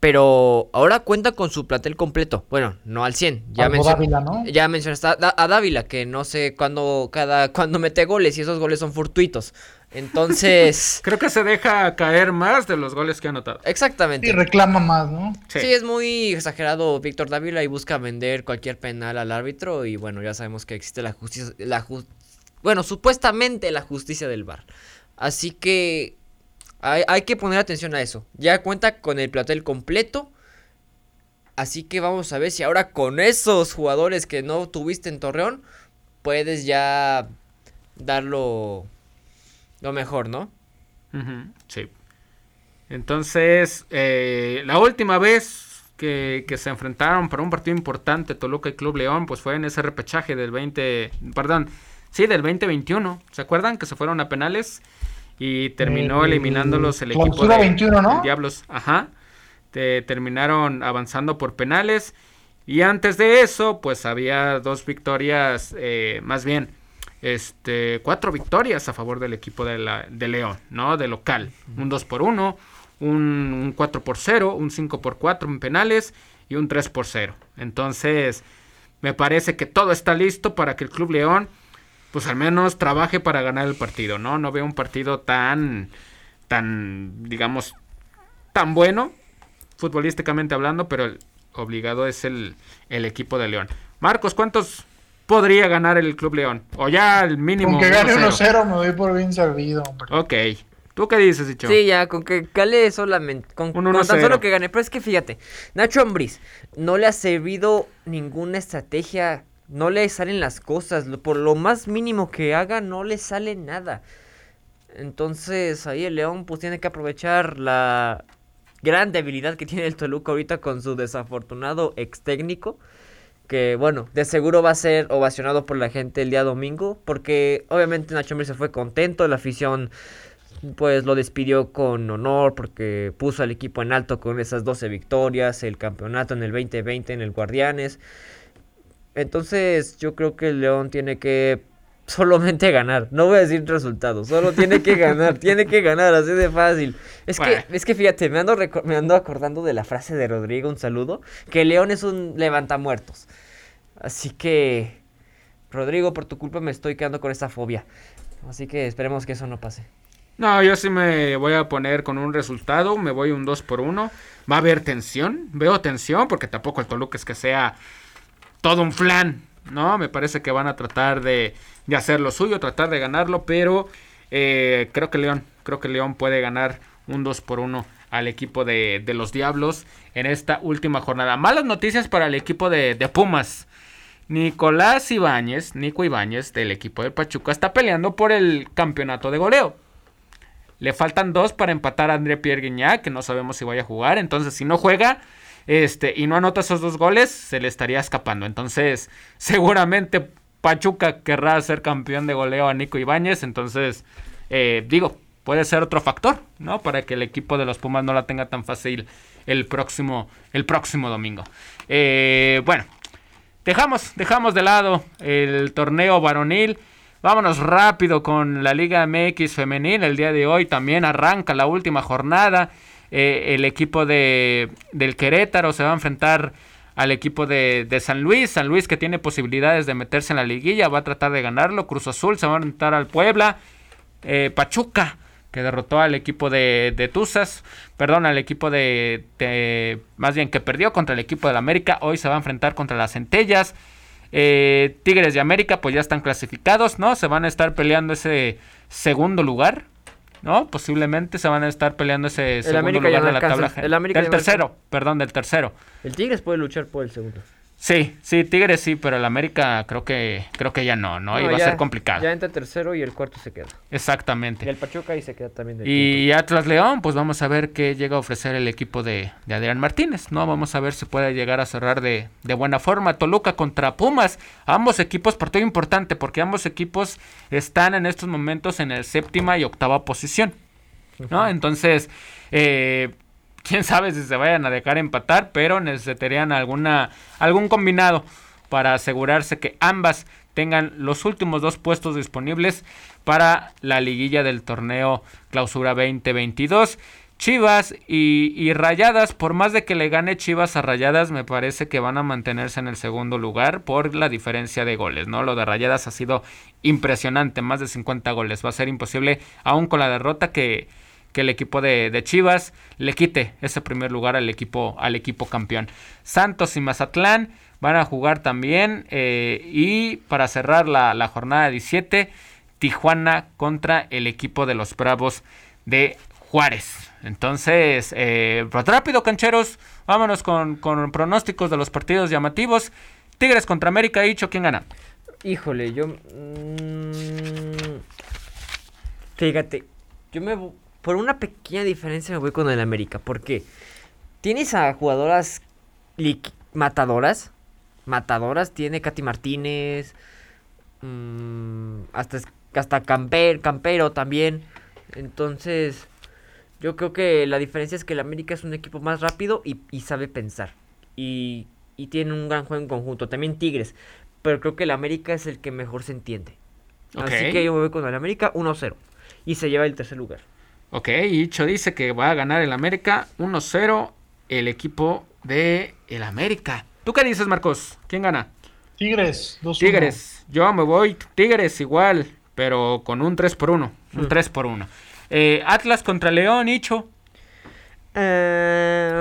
Pero ahora cuenta con su plantel completo. Bueno, no al 100. Ya, Dávila, ¿no? ya mencionaste a, a Dávila, que no sé cuándo, cada, cuándo mete goles y esos goles son fortuitos. Entonces, Creo que se deja caer más de los goles que ha anotado. exactamente. Y reclama más, ¿no? Sí. Sí. es muy exagerado Víctor Dávila y busca vender cualquier penal al árbitro y bueno, ya sabemos que existe la justicia, la ju- bueno, supuestamente la justicia del VAR. Así que hay, hay que poner atención a eso. Ya cuenta con el plantel completo. Así que vamos a ver si ahora con esos jugadores que no tuviste en Torreón puedes ya darlo lo mejor, ¿no? Sí. Entonces, eh, la última vez que, que se enfrentaron para un partido importante Toluca y Club León, pues fue en ese repechaje del 20, perdón, sí, del 2021. ¿Se acuerdan que se fueron a penales? Y terminó Eh, eliminándolos el equipo de 21, ¿no? del Diablos. Ajá. Te- terminaron avanzando por penales. Y antes de eso, pues había dos victorias, eh, más bien, este, cuatro victorias a favor del equipo de, la, de León, ¿no? De local. Un 2 por 1, un, 4 por 0, un 5 por 4 en penales y un 3 por 0. Entonces, me parece que todo está listo para que el Club León, pues al menos trabaje para ganar el partido, ¿no? No veo un partido tan, tan, digamos, tan bueno, futbolísticamente hablando, pero el obligado es el, el equipo de León. Marcos, ¿cuántos podría ganar el Club León? O ya el mínimo. Con que gane 1-0 me doy por bien servido. Ok. ¿Tú qué dices, Dicho? Sí, ya, con que cale solamente. Con, con tan solo que gane. Pero es que fíjate, Nacho Ambriz no le ha servido ninguna estrategia. No le salen las cosas. Por lo más mínimo que haga, no le sale nada. Entonces, ahí el León, pues tiene que aprovechar la gran debilidad que tiene el Toluca ahorita con su desafortunado ex técnico que bueno, de seguro va a ser ovacionado por la gente el día domingo, porque obviamente Nacho Ambriz se fue contento, la afición pues lo despidió con honor porque puso al equipo en alto con esas 12 victorias, el campeonato en el 2020 en el Guardianes. Entonces yo creo que el León tiene que solamente ganar, no voy a decir resultados, solo tiene que ganar, tiene que ganar, así de fácil. Es que es que fíjate, me ando me ando acordando de la frase de Rodrigo, un saludo, que León es un levantamuertos. Así que Rodrigo, por tu culpa me estoy quedando con esta fobia. Así que esperemos que eso no pase. No, yo sí me voy a poner con un resultado, me voy un 2 por 1. Va a haber tensión, veo tensión, porque tampoco el Toluca es que sea todo un flan, ¿no? Me parece que van a tratar de, de hacer lo suyo, tratar de ganarlo, pero eh, creo que León, creo que León puede ganar un 2 por 1 al equipo de, de, los Diablos en esta última jornada. Malas noticias para el equipo de, de Pumas. Nicolás Ibáñez, Nico Ibáñez del equipo de Pachuca está peleando por el campeonato de goleo. Le faltan dos para empatar a André Pierre Guignac, que no sabemos si vaya a jugar. Entonces, si no juega este, y no anota esos dos goles, se le estaría escapando. Entonces, seguramente Pachuca querrá ser campeón de goleo a Nico Ibáñez. Entonces, eh, digo, puede ser otro factor, ¿no? Para que el equipo de los Pumas no la tenga tan fácil el próximo, el próximo domingo. Eh, bueno, dejamos, dejamos de lado el torneo varonil. Vámonos rápido con la Liga MX femenil. El día de hoy también arranca la última jornada. Eh, el equipo de, del Querétaro se va a enfrentar al equipo de, de, San Luis. San Luis que tiene posibilidades de meterse en la liguilla, va a tratar de ganarlo. Cruz Azul se va a enfrentar al Puebla. Eh, Pachuca que derrotó al equipo de, de Tuzas, perdón, al equipo de, de, más bien que perdió contra el equipo de la América. Hoy se va a enfrentar contra las Centellas. Eh, Tigres de América pues ya están clasificados, ¿no? Se van a estar peleando ese segundo lugar, ¿no? Posiblemente se van a estar peleando ese segundo lugar de la tabla. El América del tercero, perdón, del tercero. El Tigres puede luchar por el segundo. Sí, sí, Tigres sí, pero el América creo que creo que ya no, ¿no? y va a ser complicado. Ya entra tercero y el cuarto se queda. Exactamente. Y el Pachuca ahí se queda también. y Atlas León, pues vamos a ver qué llega a ofrecer el equipo de, de, Adrián Martínez, ¿no? Vamos a ver si puede llegar a cerrar de, de buena forma. Toluca contra Pumas, ambos equipos, por todo importante, porque ambos equipos están en estos momentos en el séptima y octava posición, ¿no? Entonces, eh quién sabe si se vayan a dejar empatar, pero necesitarían alguna algún combinado para asegurarse que ambas tengan los últimos dos puestos disponibles para la liguilla del torneo Clausura 2022. Chivas y, Rayadas, por más de que le gane Chivas a Rayadas, me parece que van a mantenerse en el segundo lugar por la diferencia de goles, ¿no? Lo de Rayadas ha sido impresionante, más de 50 goles. Va a ser imposible, aún con la derrota, que, que el equipo de, Chivas le quite ese primer lugar al equipo, al equipo campeón. Santos y Mazatlán van a jugar también eh, y para cerrar la, jornada 17, Tijuana contra el equipo de los Bravos de Juárez. Entonces, eh, pues rápido cancheros, vámonos con, pronósticos de los partidos llamativos. Tigres contra América, dicho, ¿quién gana? Híjole, yo... Mmm, fíjate, yo me por una pequeña diferencia me voy con el América. porque Tienes a jugadoras matadoras. Matadoras. Tiene Katy Martínez. Mmm, hasta, hasta Camper, Campero también. Entonces, yo creo que la diferencia es que el América es un equipo más rápido y, y sabe pensar. Y, y, tiene un gran juego en conjunto. También Tigres. Pero creo que el América es el que mejor se entiende. Así que yo me voy con el América 1-0. Y se lleva el tercer lugar. Ok, Icho dice que va a ganar el América 1-0 el equipo de el América. ¿Tú qué dices, Marcos? ¿Quién gana? Tigres, 2 Tigres. Yo me voy Tigres igual, pero con un 3 por 1. Un 3 por 1. Eh, Atlas contra León, Icho. Eh,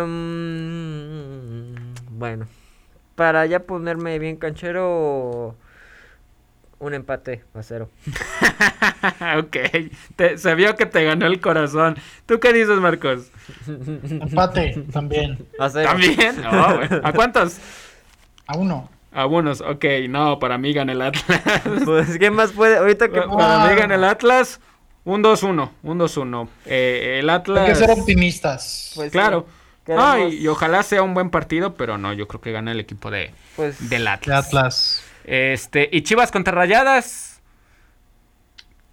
bueno, para ya ponerme bien canchero, un empate a cero. ok, se vio que te ganó el corazón. ¿Tú qué dices, Marcos? Empate, también. A cero. ¿También? No, bueno. ¿A cuántos? A uno. A unos, ok, no, para mí gana el Atlas. Pues, ¿qué más puede? Ahorita que... Para mí gana el Atlas, un 2-1, un 2-1. Eh, el Atlas... Hay que ser optimistas. Pues claro. Sí. Ay, y ojalá sea un buen partido, pero no, yo creo que gana el equipo de, pues, del Atlas. De Atlas. Este, y Chivas contra Rayadas.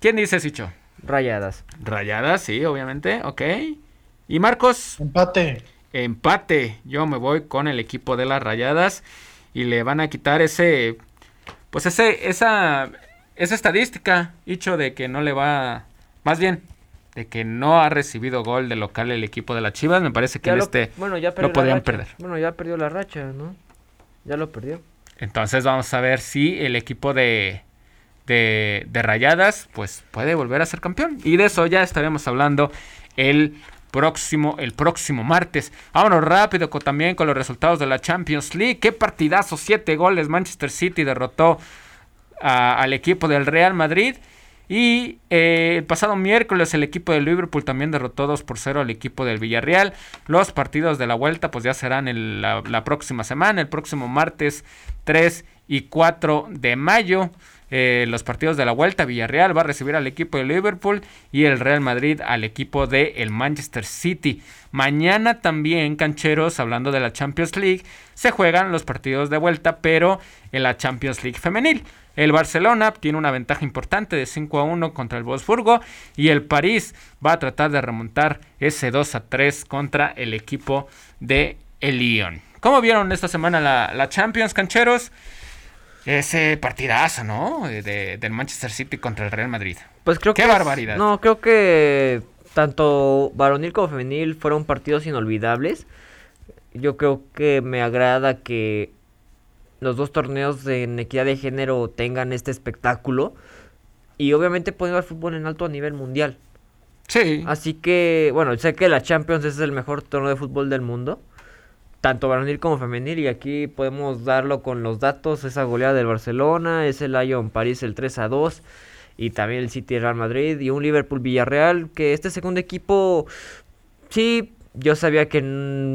¿Quién dice, Sicho? Rayadas. Rayadas, sí, obviamente, ok. ¿Y Marcos? Empate. Empate. Yo me voy con el equipo de las Rayadas y le van a quitar ese, pues ese, esa, esa estadística, dicho de que no le va, más bien, de que no ha recibido gol de local el equipo de las Chivas. Me parece que Ya en lo- este bueno, ya lo podrían racha. perder. Bueno, ya perdió la racha, ¿no? Ya lo perdió. Entonces vamos a ver si el equipo de, de, de Rayadas pues puede volver a ser campeón. Y de eso ya estaremos hablando el próximo, el próximo martes. Vámonos rápido también con los resultados de la Champions League. Qué partidazo, siete goles. Manchester City derrotó al equipo del Real Madrid. Y eh, el pasado miércoles el equipo del Liverpool también derrotó 2 por 0 al equipo del Villarreal. Los partidos de la vuelta pues ya serán la próxima semana, el próximo martes 3 y 4 de mayo. Eh, los partidos de la vuelta, Villarreal va a recibir al equipo de Liverpool y el Real Madrid al equipo de el Manchester City. Mañana también, cancheros, hablando de la Champions League, se juegan los partidos de vuelta, pero en la Champions League femenil. El Barcelona tiene una ventaja importante de 5 a 1 contra el Wolfsburgo y el París va a tratar de remontar ese 2 a 3 contra el equipo de el Lyon. ¿Cómo vieron esta semana la, la Champions, cancheros? Ese partidazo, ¿no? De- del Manchester City contra el Real Madrid. Pues creo Qué que. barbaridad. No, creo que tanto varonil como femenil fueron partidos inolvidables. Yo creo que me agrada que los dos torneos de en equidad de género tengan este espectáculo. Y obviamente poniendo el fútbol en alto a nivel mundial. Sí. Así que, bueno, sé que la Champions es el mejor torneo de fútbol del mundo. Tanto varonil como femenil. Y aquí podemos darlo con los datos. Esa goleada del Barcelona. Ese Lyon París el 3 a 2. Y también el City Real Madrid. Y un Liverpool Villarreal. Que este segundo equipo. Sí, yo sabía que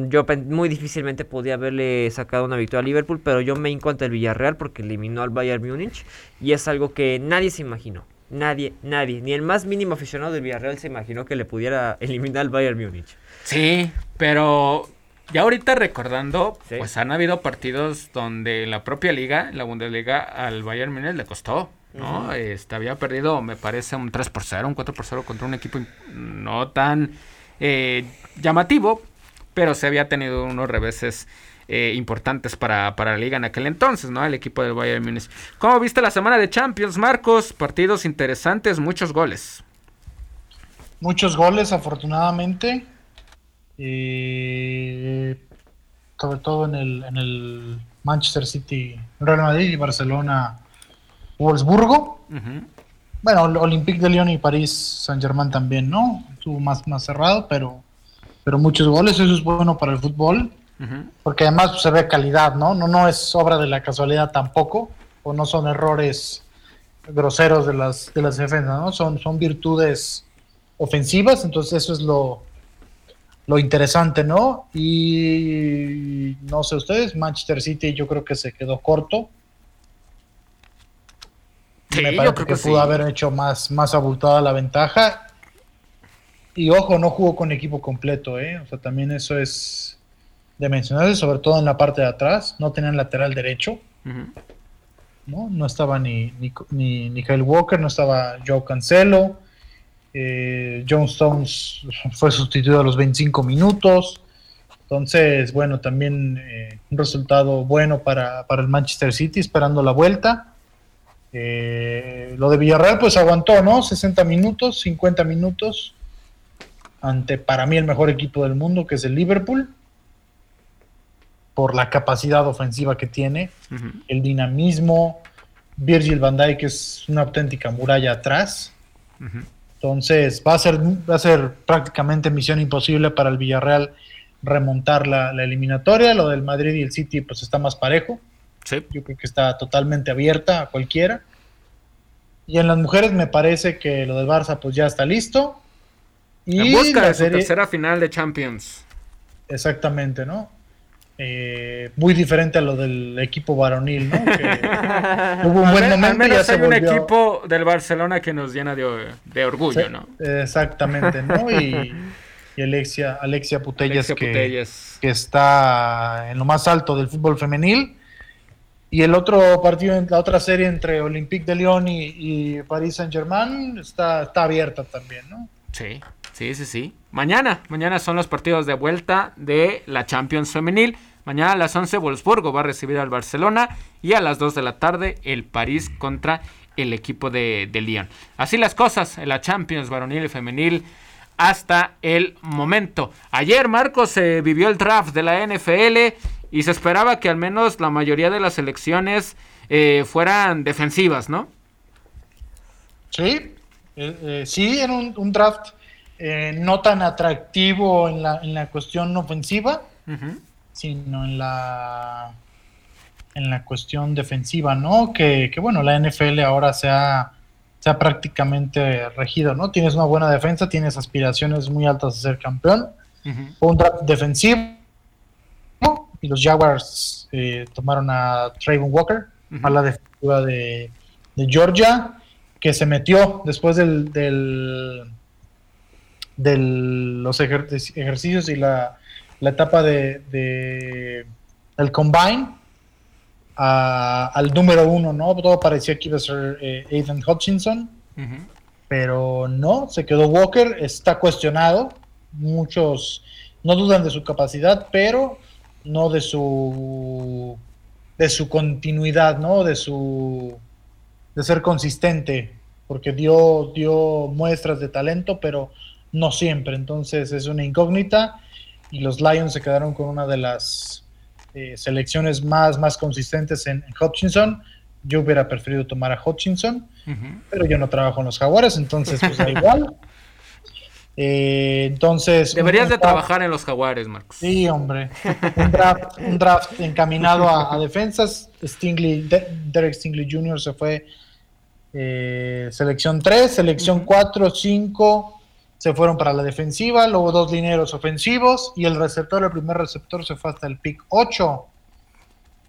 yo muy difícilmente podía haberle sacado una victoria a Liverpool. Pero yo me hinco ante el Villarreal porque eliminó al Bayern Múnich. Y es algo que nadie se imaginó. Nadie, nadie, ni el más mínimo aficionado del Villarreal se imaginó que le pudiera eliminar al Bayern Múnich. Sí, pero ya ahorita recordando, Sí. pues han habido partidos donde la propia liga, la Bundesliga, al Bayern Múnich le costó, ¿no? Este, había perdido, me parece, un 3 por 0, un 4 por 0 contra un equipo no tan eh, llamativo, pero se había tenido unos reveses eh, importantes para, para la liga en aquel entonces, ¿no? El equipo del Bayern Múnich. ¿Cómo viste la semana de Champions, Marcos? Partidos interesantes, muchos goles. Muchos goles, afortunadamente. Y sobre todo en el, en el Manchester City, Real Madrid y Barcelona, Wolfsburgo. Ujú. Bueno, el Olympique de Lyon y París Saint Germain también, ¿no? Estuvo más, más cerrado, pero, pero muchos goles, eso es bueno para el fútbol, porque además pues, se ve calidad, ¿no? ¿no? No es obra de la casualidad tampoco, o no son errores groseros de las, de las defensas, ¿no? Son, son virtudes ofensivas, entonces eso es lo, lo interesante, ¿no? Y no sé ustedes, Manchester City yo creo que se quedó corto. Sí, Me yo parece creo que, que pudo sí. haber hecho más, más abultada la ventaja. Y ojo, no jugó con equipo completo, ¿eh? O sea, también eso es de mencionarse, sobre todo en la parte de atrás. No tenían lateral derecho. ¿no? No estaba ni, ni, ni, ni Kyle Walker, no estaba Joe Cancelo. Eh, John Stones fue sustituido a los 25 minutos. Entonces, bueno, también eh, un resultado bueno para, para el Manchester City, esperando la vuelta. Eh, lo de Villarreal pues aguantó, ¿no? 60 minutos, 50 minutos ante para mí el mejor equipo del mundo que es el Liverpool por la capacidad ofensiva que tiene, el dinamismo, Virgil van Dijk es una auténtica muralla atrás. Entonces va a ser va a ser prácticamente misión imposible para el Villarreal remontar la, la eliminatoria, lo del Madrid y el City pues está más parejo. Yo creo que está totalmente abierta a cualquiera. Y en las mujeres me parece que lo del Barça pues ya está listo. Y en busca de su tercera final de Champions. Exactamente, ¿no? Eh, muy diferente a lo del equipo varonil, ¿no? hubo un buen momento y ya hay un equipo del Barcelona que nos llena de, orgullo, ¿no? Exactamente, ¿no? Y, Alexia, Alexia Putellas, que, que, está en lo más alto del fútbol femenil y el otro partido, la otra serie entre Olympique de Lyon y, y Paris Saint Germain está, está abierta también, ¿no? Sí, sí, sí, sí. Mañana, mañana son los partidos de vuelta de la Champions Femenil. Mañana a las 11 Wolfsburgo va a recibir al Barcelona y a las 2 de la tarde el París contra el equipo de, de Lyon. Así las cosas en la Champions varonil y femenil hasta el momento. Ayer, Marcos, se vivió el draft de la NFL y se esperaba que al menos la mayoría de las elecciones eh, fueran defensivas, ¿no? Sí, eh, eh, sí, en un, draft no tan atractivo en la, en la cuestión ofensiva, sino en la en la cuestión defensiva, ¿no? Que, que bueno, la NFL ahora se ha, se ha, prácticamente regido, ¿no? Tienes una buena defensa, tienes aspiraciones muy altas de ser campeón, un draft defensivo y los Jaguars eh, tomaron a Trayvon Walker, a la defensiva de, Georgia, que se metió después del, del, los ejercicios y la, etapa de, de el combine al número uno, ¿no? Todo parecía que iba a ser eh, Ethan Hutchinson, pero no, se quedó Walker, está cuestionado, muchos no dudan de su capacidad, pero no de su de su continuidad, ¿no? De su de ser consistente, porque dio dio muestras de talento, pero no siempre, entonces es una incógnita y los Lions se quedaron con una de las eh, selecciones más más consistentes en, Hutchinson. Yo hubiera preferido tomar a Hutchinson, pero yo no trabajo en los Jaguares, entonces pues da igual. Eh, entonces. Deberías de trabajar en los Jaguares, Marcos. Sí, hombre. Un draft, encaminado a, defensas. Stingley, Derek Stingley Jr. se fue eh, selección 3, selección 4, 5 se fueron para la defensiva, luego dos lineros ofensivos y el receptor, el primer receptor se fue hasta el pick 8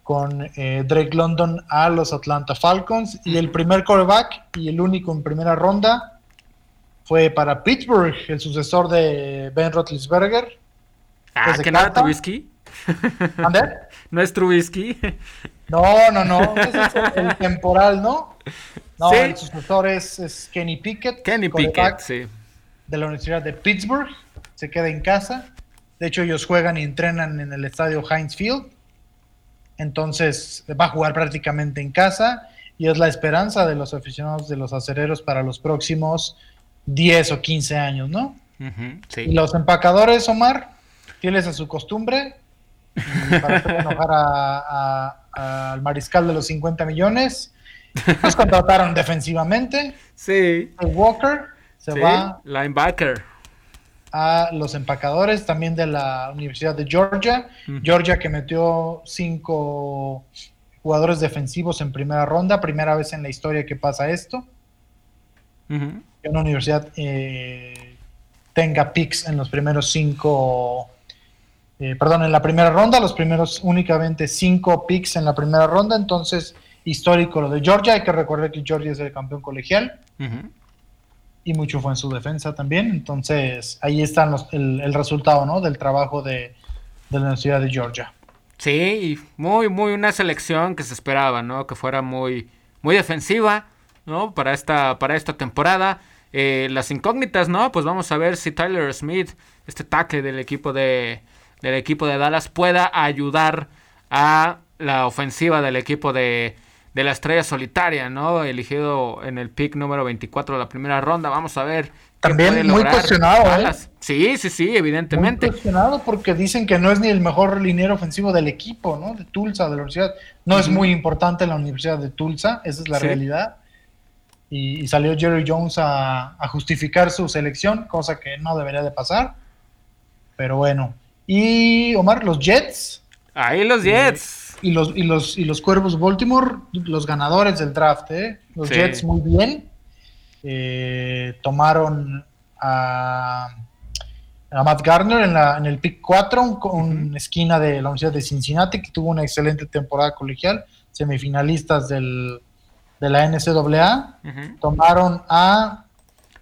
con eh, Drake London a los Atlanta Falcons y el primer quarterback y el único en primera ronda fue para Pittsburgh, el sucesor de Ben Roethlisberger. Ah, que no era Trubisky. ¿Ande? ¿No es Trubisky? No, no, no. Ese es el, temporal, ¿no? No, el sucesor es, Kenny Pickett. Kenny Pickett, sí. De la Universidad de Pittsburgh. Se queda en casa. De hecho, ellos juegan y entrenan en el estadio Heinz Field. Entonces, va a jugar prácticamente en casa. Y es la esperanza de los aficionados de los acereros para los próximos 10 o 15 años, ¿no? Y los empacadores, Omar, fieles a su costumbre, para hacer enojar al mariscal de los 50 millones, los contrataron defensivamente. Sí. El Walker se va. Linebacker. A los empacadores también de la Universidad de Georgia. Georgia que metió cinco jugadores defensivos en primera ronda, primera vez en la historia que pasa esto que una universidad eh, tenga picks en los primeros cinco, eh, perdón, en la primera ronda, los primeros únicamente cinco picks en la primera ronda, entonces histórico lo de Georgia, hay que recordar que Georgia es el campeón colegial y mucho fue en su defensa también, entonces ahí está el, resultado ¿no? del trabajo de, de la Universidad de Georgia. Sí, muy, muy una selección que se esperaba, ¿no? Que fuera muy, muy defensiva, ¿no? Para esta, para esta temporada. Eh, las incógnitas, ¿no? Pues vamos a ver si Tyler Smith, este tackle del equipo de, del equipo de Dallas, pueda ayudar a la ofensiva del equipo de, de la estrella solitaria, ¿no? Elegido en el pick número 24 de la primera ronda. Vamos a ver. También muy cuestionado, ¿eh? Sí, sí, sí, evidentemente. Muy cuestionado porque dicen que no es ni el mejor liniero ofensivo del equipo, ¿no? De Tulsa, de la universidad. No es muy importante la Universidad de Tulsa, esa es la realidad. Y, salió Jerry Jones a, a justificar su selección, cosa que no debería de pasar. Pero bueno. Y Omar, los Jets. Ahí los Jets y los, y los, y los Cuervos Baltimore, los ganadores del draft, ¿eh? Los Jets muy bien. Eh, tomaron a, a, Matt Garner en, la, en el pick 4, con esquina de la Universidad de Cincinnati, que tuvo una excelente temporada colegial, semifinalistas del, de la NCAA. Tomaron a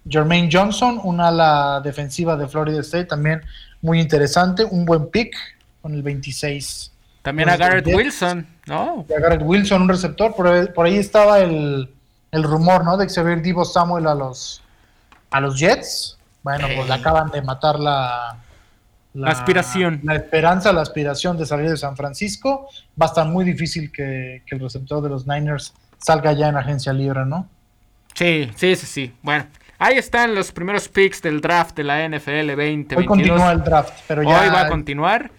Jermaine Johnson, una ala defensiva de Florida State, también muy interesante, un buen pick con el 26. También a Garrett Wilson, ¿no? a Garrett Wilson, un receptor. Por, ahí estaba el, rumor, ¿no? De que se ve Divo Samuel a los, a los Jets. Bueno, pues le acaban de matar la, la, aspiración. La esperanza, la aspiración de salir de San Francisco. Va a estar muy difícil que, el receptor de los Niners salga ya en agencia libre, ¿no? Sí, sí, sí, sí. Bueno, ahí están los primeros picks del draft de la NFL 2022. Hoy continúa el draft, pero ya. Hoy va a continuar.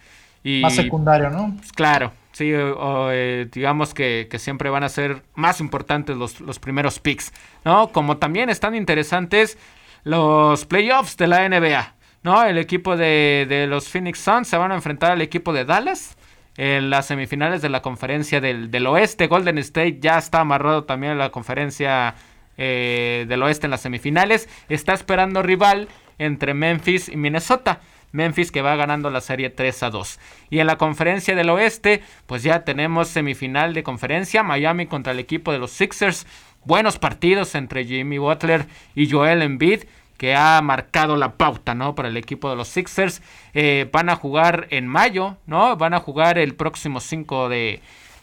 más secundario, ¿no? Pues, claro, sí, eh, digamos que, siempre van a ser más importantes los, los primeros picks, ¿no? Como también están interesantes los playoffs de la NBA, ¿no? El equipo de, de los Phoenix Suns se van a enfrentar al equipo de Dallas en las semifinales de la conferencia del, del oeste. Golden State ya está amarrado también en la conferencia eh, del oeste en las semifinales. Está esperando rival entre Memphis y Minnesota. Memphis que va ganando la serie 3 a 2. Y en la conferencia del oeste, pues ya tenemos semifinal de conferencia, Miami contra el equipo de los Sixers. Buenos partidos entre Jimmy Butler y Joel Embiid que ha marcado la pauta, ¿no? Para el equipo de los Sixers. Eh, van a jugar en mayo, ¿no? Van a jugar el próximo 5 de,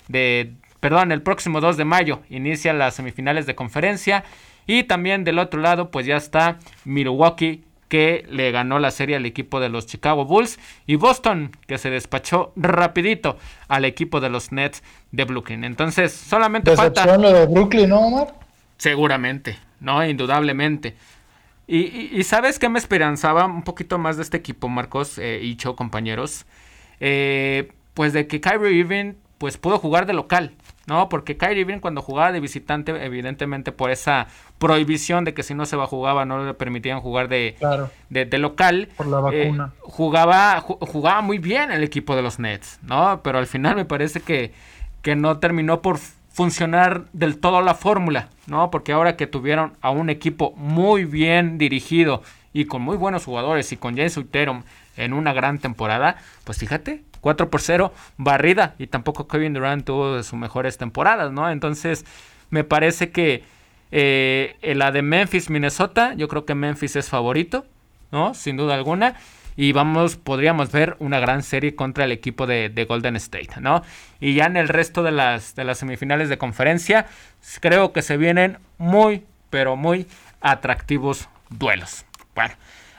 de, perdón, el próximo 2 de mayo. Inician las semifinales de conferencia. Y también del otro lado, pues ya está Milwaukee que le ganó la serie al equipo de los Chicago Bulls y Boston que se despachó rapidito al equipo de los Nets de Brooklyn. Entonces, solamente falta lo de Brooklyn, ¿no, Omar? Seguramente, no, indudablemente. Y, sabes que me esperanzaba un poquito más de este equipo, Marcos eh, y Cho, compañeros. Eh, pues de que Kyrie Irving pues pudo jugar de local. ¿no? Porque Kyrie Irving cuando jugaba de visitante, evidentemente por esa prohibición de que si no se va jugaba no le permitían jugar de, de, local. Por la eh, vacuna. jugaba, jugaba muy bien el equipo de los Nets, ¿no? Pero al final me parece que, que no terminó por funcionar del todo la fórmula, ¿no? Porque ahora que tuvieron a un equipo muy bien dirigido y con muy buenos jugadores y con Jason Tatum en una gran temporada, pues fíjate, 4 por 0, barrida. Y tampoco Kevin Durant tuvo de sus mejores temporadas, ¿no? Entonces, me parece que eh, la de Memphis, Minnesota, yo creo que Memphis es favorito, ¿no? Sin duda alguna. Y vamos, podríamos ver una gran serie contra el equipo de, Golden State, ¿no? Y ya en el resto de las, de las semifinales de conferencia, creo que se vienen muy, pero muy atractivos duelos. Bueno,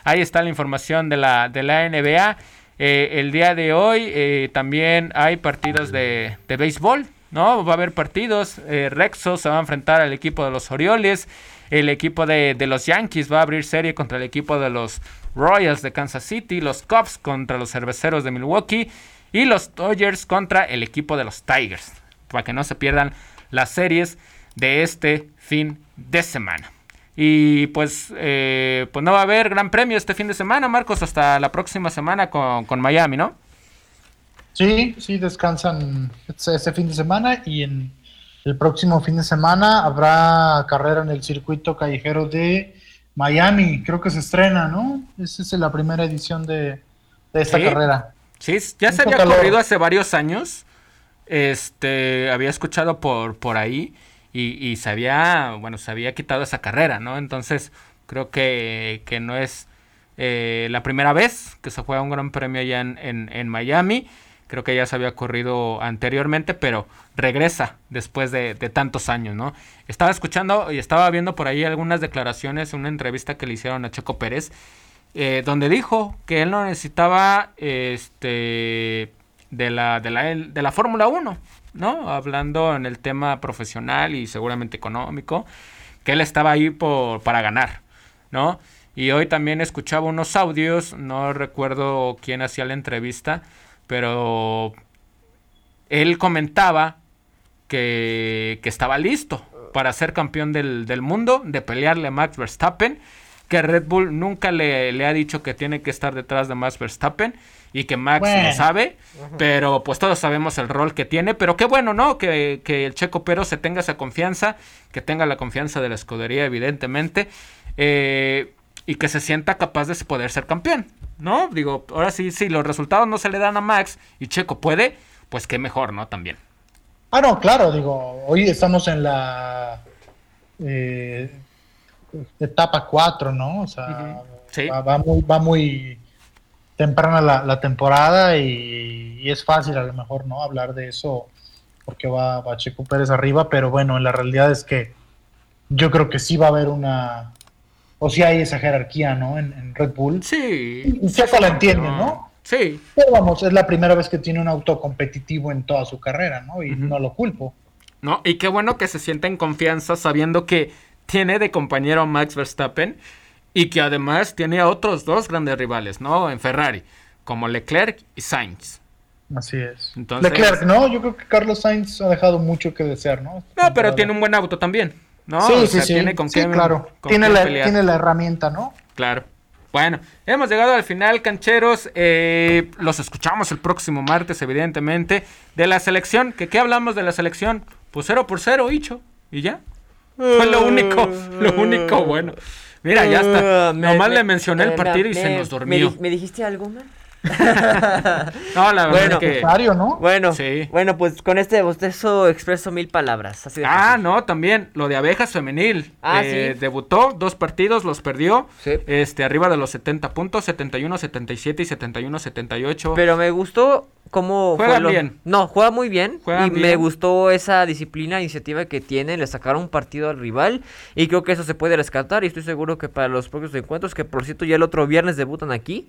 ahí está la información de la, de la NBA. Eh, el día de hoy eh, también hay partidos de, de, béisbol, ¿no? Va a haber partidos. Eh, Rexo se va a enfrentar al equipo de los Orioles. El equipo de, de, los Yankees va a abrir serie contra el equipo de los Royals de Kansas City. Los Cubs contra los Cerveceros de Milwaukee. Y los Dodgers contra el equipo de los Tigers. Para que no se pierdan las series de este fin de semana. Y pues, eh, pues no va a haber gran premio este fin de semana, Marcos, hasta la próxima semana con, Miami, ¿no? Sí, sí, descansan este fin de semana y en el próximo fin de semana habrá carrera en el circuito callejero de Miami. Creo que se estrena, ¿no? Esa es la primera edición de, esta carrera. Sí, ya se había corrido hace varios años. Este, había escuchado por, por ahí y, se había, bueno, se había quitado esa carrera, ¿no? Entonces, creo que, que no es eh, la primera vez que se juega un gran premio allá en, en, Miami. Creo que ya se había corrido anteriormente, pero regresa después de, tantos años, ¿no? Estaba escuchando y estaba viendo por ahí algunas declaraciones, una entrevista que le hicieron a Checo Pérez, eh, donde dijo que él no necesitaba este de la, de la, de la Fórmula 1, ¿no? Hablando en el tema profesional y seguramente económico, que él estaba ahí por, para ganar, ¿no? Y hoy también escuchaba unos audios, no recuerdo quién hacía la entrevista, pero él comentaba que, que estaba listo para ser campeón del, del, mundo, de pelearle a Max Verstappen, que Red Bull nunca le, le, ha dicho que tiene que estar detrás de Max Verstappen y que Max bueno. lo sabe, pero pues todos sabemos el rol que tiene, pero qué bueno, ¿no? Que, que el Checo Pero se tenga esa confianza, que tenga la confianza de la escudería, evidentemente, eh, y que se sienta capaz de poder ser campeón, ¿no? Digo, ahora sí, si los resultados no se le dan a Max y Checo puede, pues qué mejor, ¿no? También. Ah, no, claro, digo, hoy estamos en la eh, etapa 4, ¿no? O sea, uh -huh. sí. va, va, muy, va muy temprana la, la temporada y, y, es fácil a lo mejor, ¿no? Hablar de eso porque va, va Checo Pérez arriba, pero bueno, la realidad es que yo creo que sí va a haber una, o si hay esa jerarquía, ¿no? En, en Red Bull. Sí. Y Checo la entiende, ¿no? Sí. Pero vamos, es la primera vez que tiene un auto competitivo en toda su carrera, ¿no? Y uh -huh. no lo culpo. No, y qué bueno que se sienta en confianza sabiendo que tiene de compañero a Max Verstappen y que además tiene a otros dos grandes rivales, ¿no? En Ferrari, como Leclerc y Sainz. Así es. Entonces, Leclerc, ¿no? Yo creo que Carlos Sainz ha dejado mucho que desear, ¿no? No, pero tiene un buen auto también, ¿no? Sí, o sea, sí, Tiene con sí, qué, claro. Con tiene, la, tiene la herramienta, ¿no? Claro. Bueno, hemos llegado al final, cancheros. Eh, los escuchamos el próximo martes, evidentemente. De la selección, que qué hablamos de la selección? Pues cero por cero, Hicho. Y ya. Fue lo único, lo único bueno. Mira, ya está. Uh, Nomás me, le mencioné me, el partido y me, se nos durmió. ¿Me, dijiste algo, man? no, la verdad bueno, es que... ¿no? Bueno, sí. bueno, pues con este bostezo expreso mil palabras. Así ah, fácil. no, también lo de abejas femenil. Ah, eh, ¿sí? Debutó, dos partidos, los perdió. Sí. Este, arriba de los 70 puntos, 71, 77 y 71, 78. Pero me gustó cómo juega lo... bien. No, juega muy bien. Juegan y bien. me gustó esa disciplina, iniciativa que tiene. Le sacaron un partido al rival. Y creo que eso se puede rescatar. Y estoy seguro que para los próximos encuentros, que por cierto ya el otro viernes debutan aquí.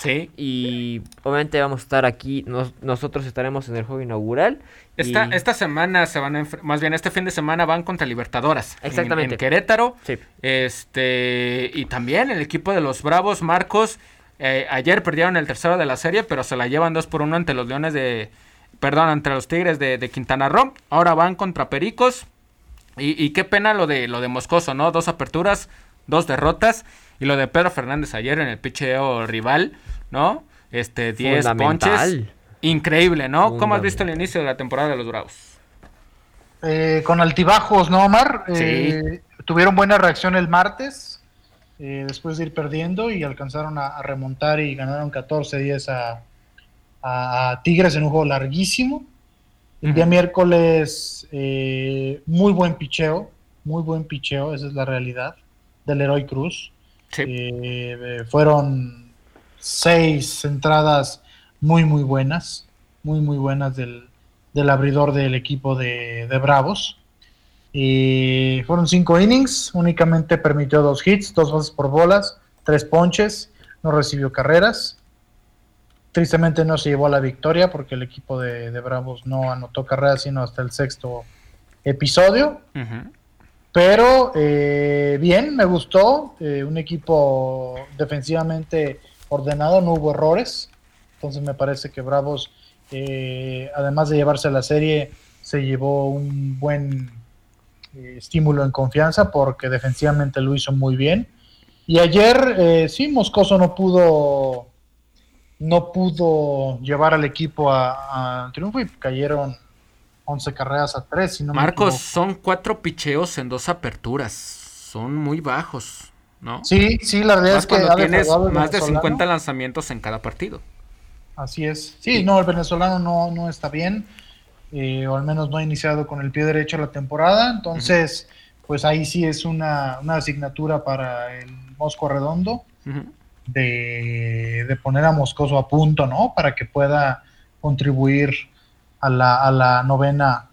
Sí. Y obviamente vamos a estar aquí, nos, nosotros estaremos en el juego inaugural. Esta, y... esta semana se van a más bien este fin de semana van contra Libertadoras. Exactamente. En, en Querétaro. Sí. Este, y también el equipo de los Bravos, Marcos, eh, ayer perdieron el tercero de la serie, pero se la llevan 2 por 1 ante los Leones de, perdón, ante los Tigres de, de Quintana Roo. Ahora van contra Pericos. Y, y qué pena lo de, lo de Moscoso, ¿no? Dos aperturas, dos derrotas. Y lo de Pedro Fernández ayer en el picheo rival, ¿no? Este, 10 ponches. Increíble, ¿no? ¿Cómo has visto el inicio de la temporada de los Bravos? Eh, con altibajos, ¿no, Omar? Sí. Eh, tuvieron buena reacción el martes, eh, después de ir perdiendo y alcanzaron a, a remontar y ganaron 14-10 a, a, a, Tigres en un juego larguísimo. El uh -huh. día miércoles, eh, muy buen picheo, muy buen picheo, esa es la realidad, del Heroi Cruz. Sí. Eh, fueron seis entradas muy, muy buenas, muy, muy buenas del, del abridor del equipo de, de Bravos. Y fueron cinco innings, únicamente permitió dos hits, dos bases por bolas, tres ponches, no recibió carreras. Tristemente no se llevó a la victoria porque el equipo de, de Bravos no anotó carreras sino hasta el sexto episodio. Uh -huh. Pero eh, bien, me gustó. Eh, un equipo defensivamente ordenado, no hubo errores. Entonces me parece que Bravos, eh, además de llevarse la serie, se llevó un buen eh, estímulo en confianza porque defensivamente lo hizo muy bien. Y ayer, eh, sí, Moscoso no pudo, no pudo llevar al equipo a, a triunfo y cayeron 11 carreras a 3. Si no Marcos, son cuatro picheos en dos aperturas. Son muy bajos, ¿no? Sí, sí, la verdad más es que tienes más de 50 lanzamientos en cada partido. Así es. Sí, sí. no, el venezolano no, no está bien. Eh, o al menos no ha iniciado con el pie derecho la temporada. Entonces, uh -huh. pues ahí sí es una, una, asignatura para el Mosco Redondo uh -huh. de, de poner a Moscoso a punto, ¿no? Para que pueda contribuir a la, a la novena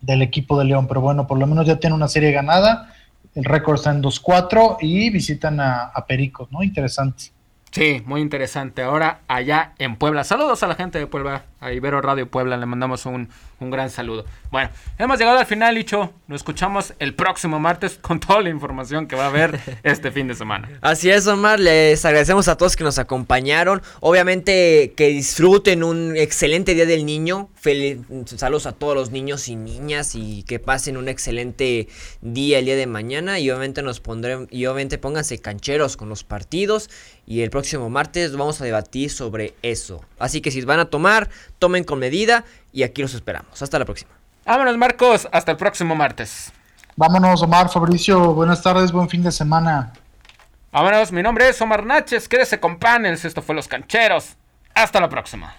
del equipo de León. Pero bueno, por lo menos ya tiene una serie ganada. El récord está en 2-4 y visitan a, a, Pericos, ¿no? Interesante. Sí, muy interesante. Ahora allá en Puebla. Saludos a la gente de Puebla, a Ibero Radio Puebla. Le mandamos un, un gran saludo. Bueno, hemos llegado al final, Licho. Nos escuchamos el próximo martes con toda la información que va a haber este fin de semana. Así es, Omar. Les agradecemos a todos que nos acompañaron. Obviamente que disfruten un excelente Día del Niño. Feliz, saludos a todos los niños y niñas y que pasen un excelente día el día de mañana. Y obviamente nos pondremos, y obviamente pónganse cancheros con los partidos. Y el próximo martes vamos a debatir sobre eso. Así que si van a tomar, tomen con medida y aquí los esperamos. Hasta la próxima. Vámonos, Marcos. Hasta el próximo martes. Vámonos, Omar, Fabricio. Buenas tardes, buen fin de semana. Vámonos, mi nombre es Omar Naches. Quédese con Panels. Esto fue Los Cancheros. Hasta la próxima.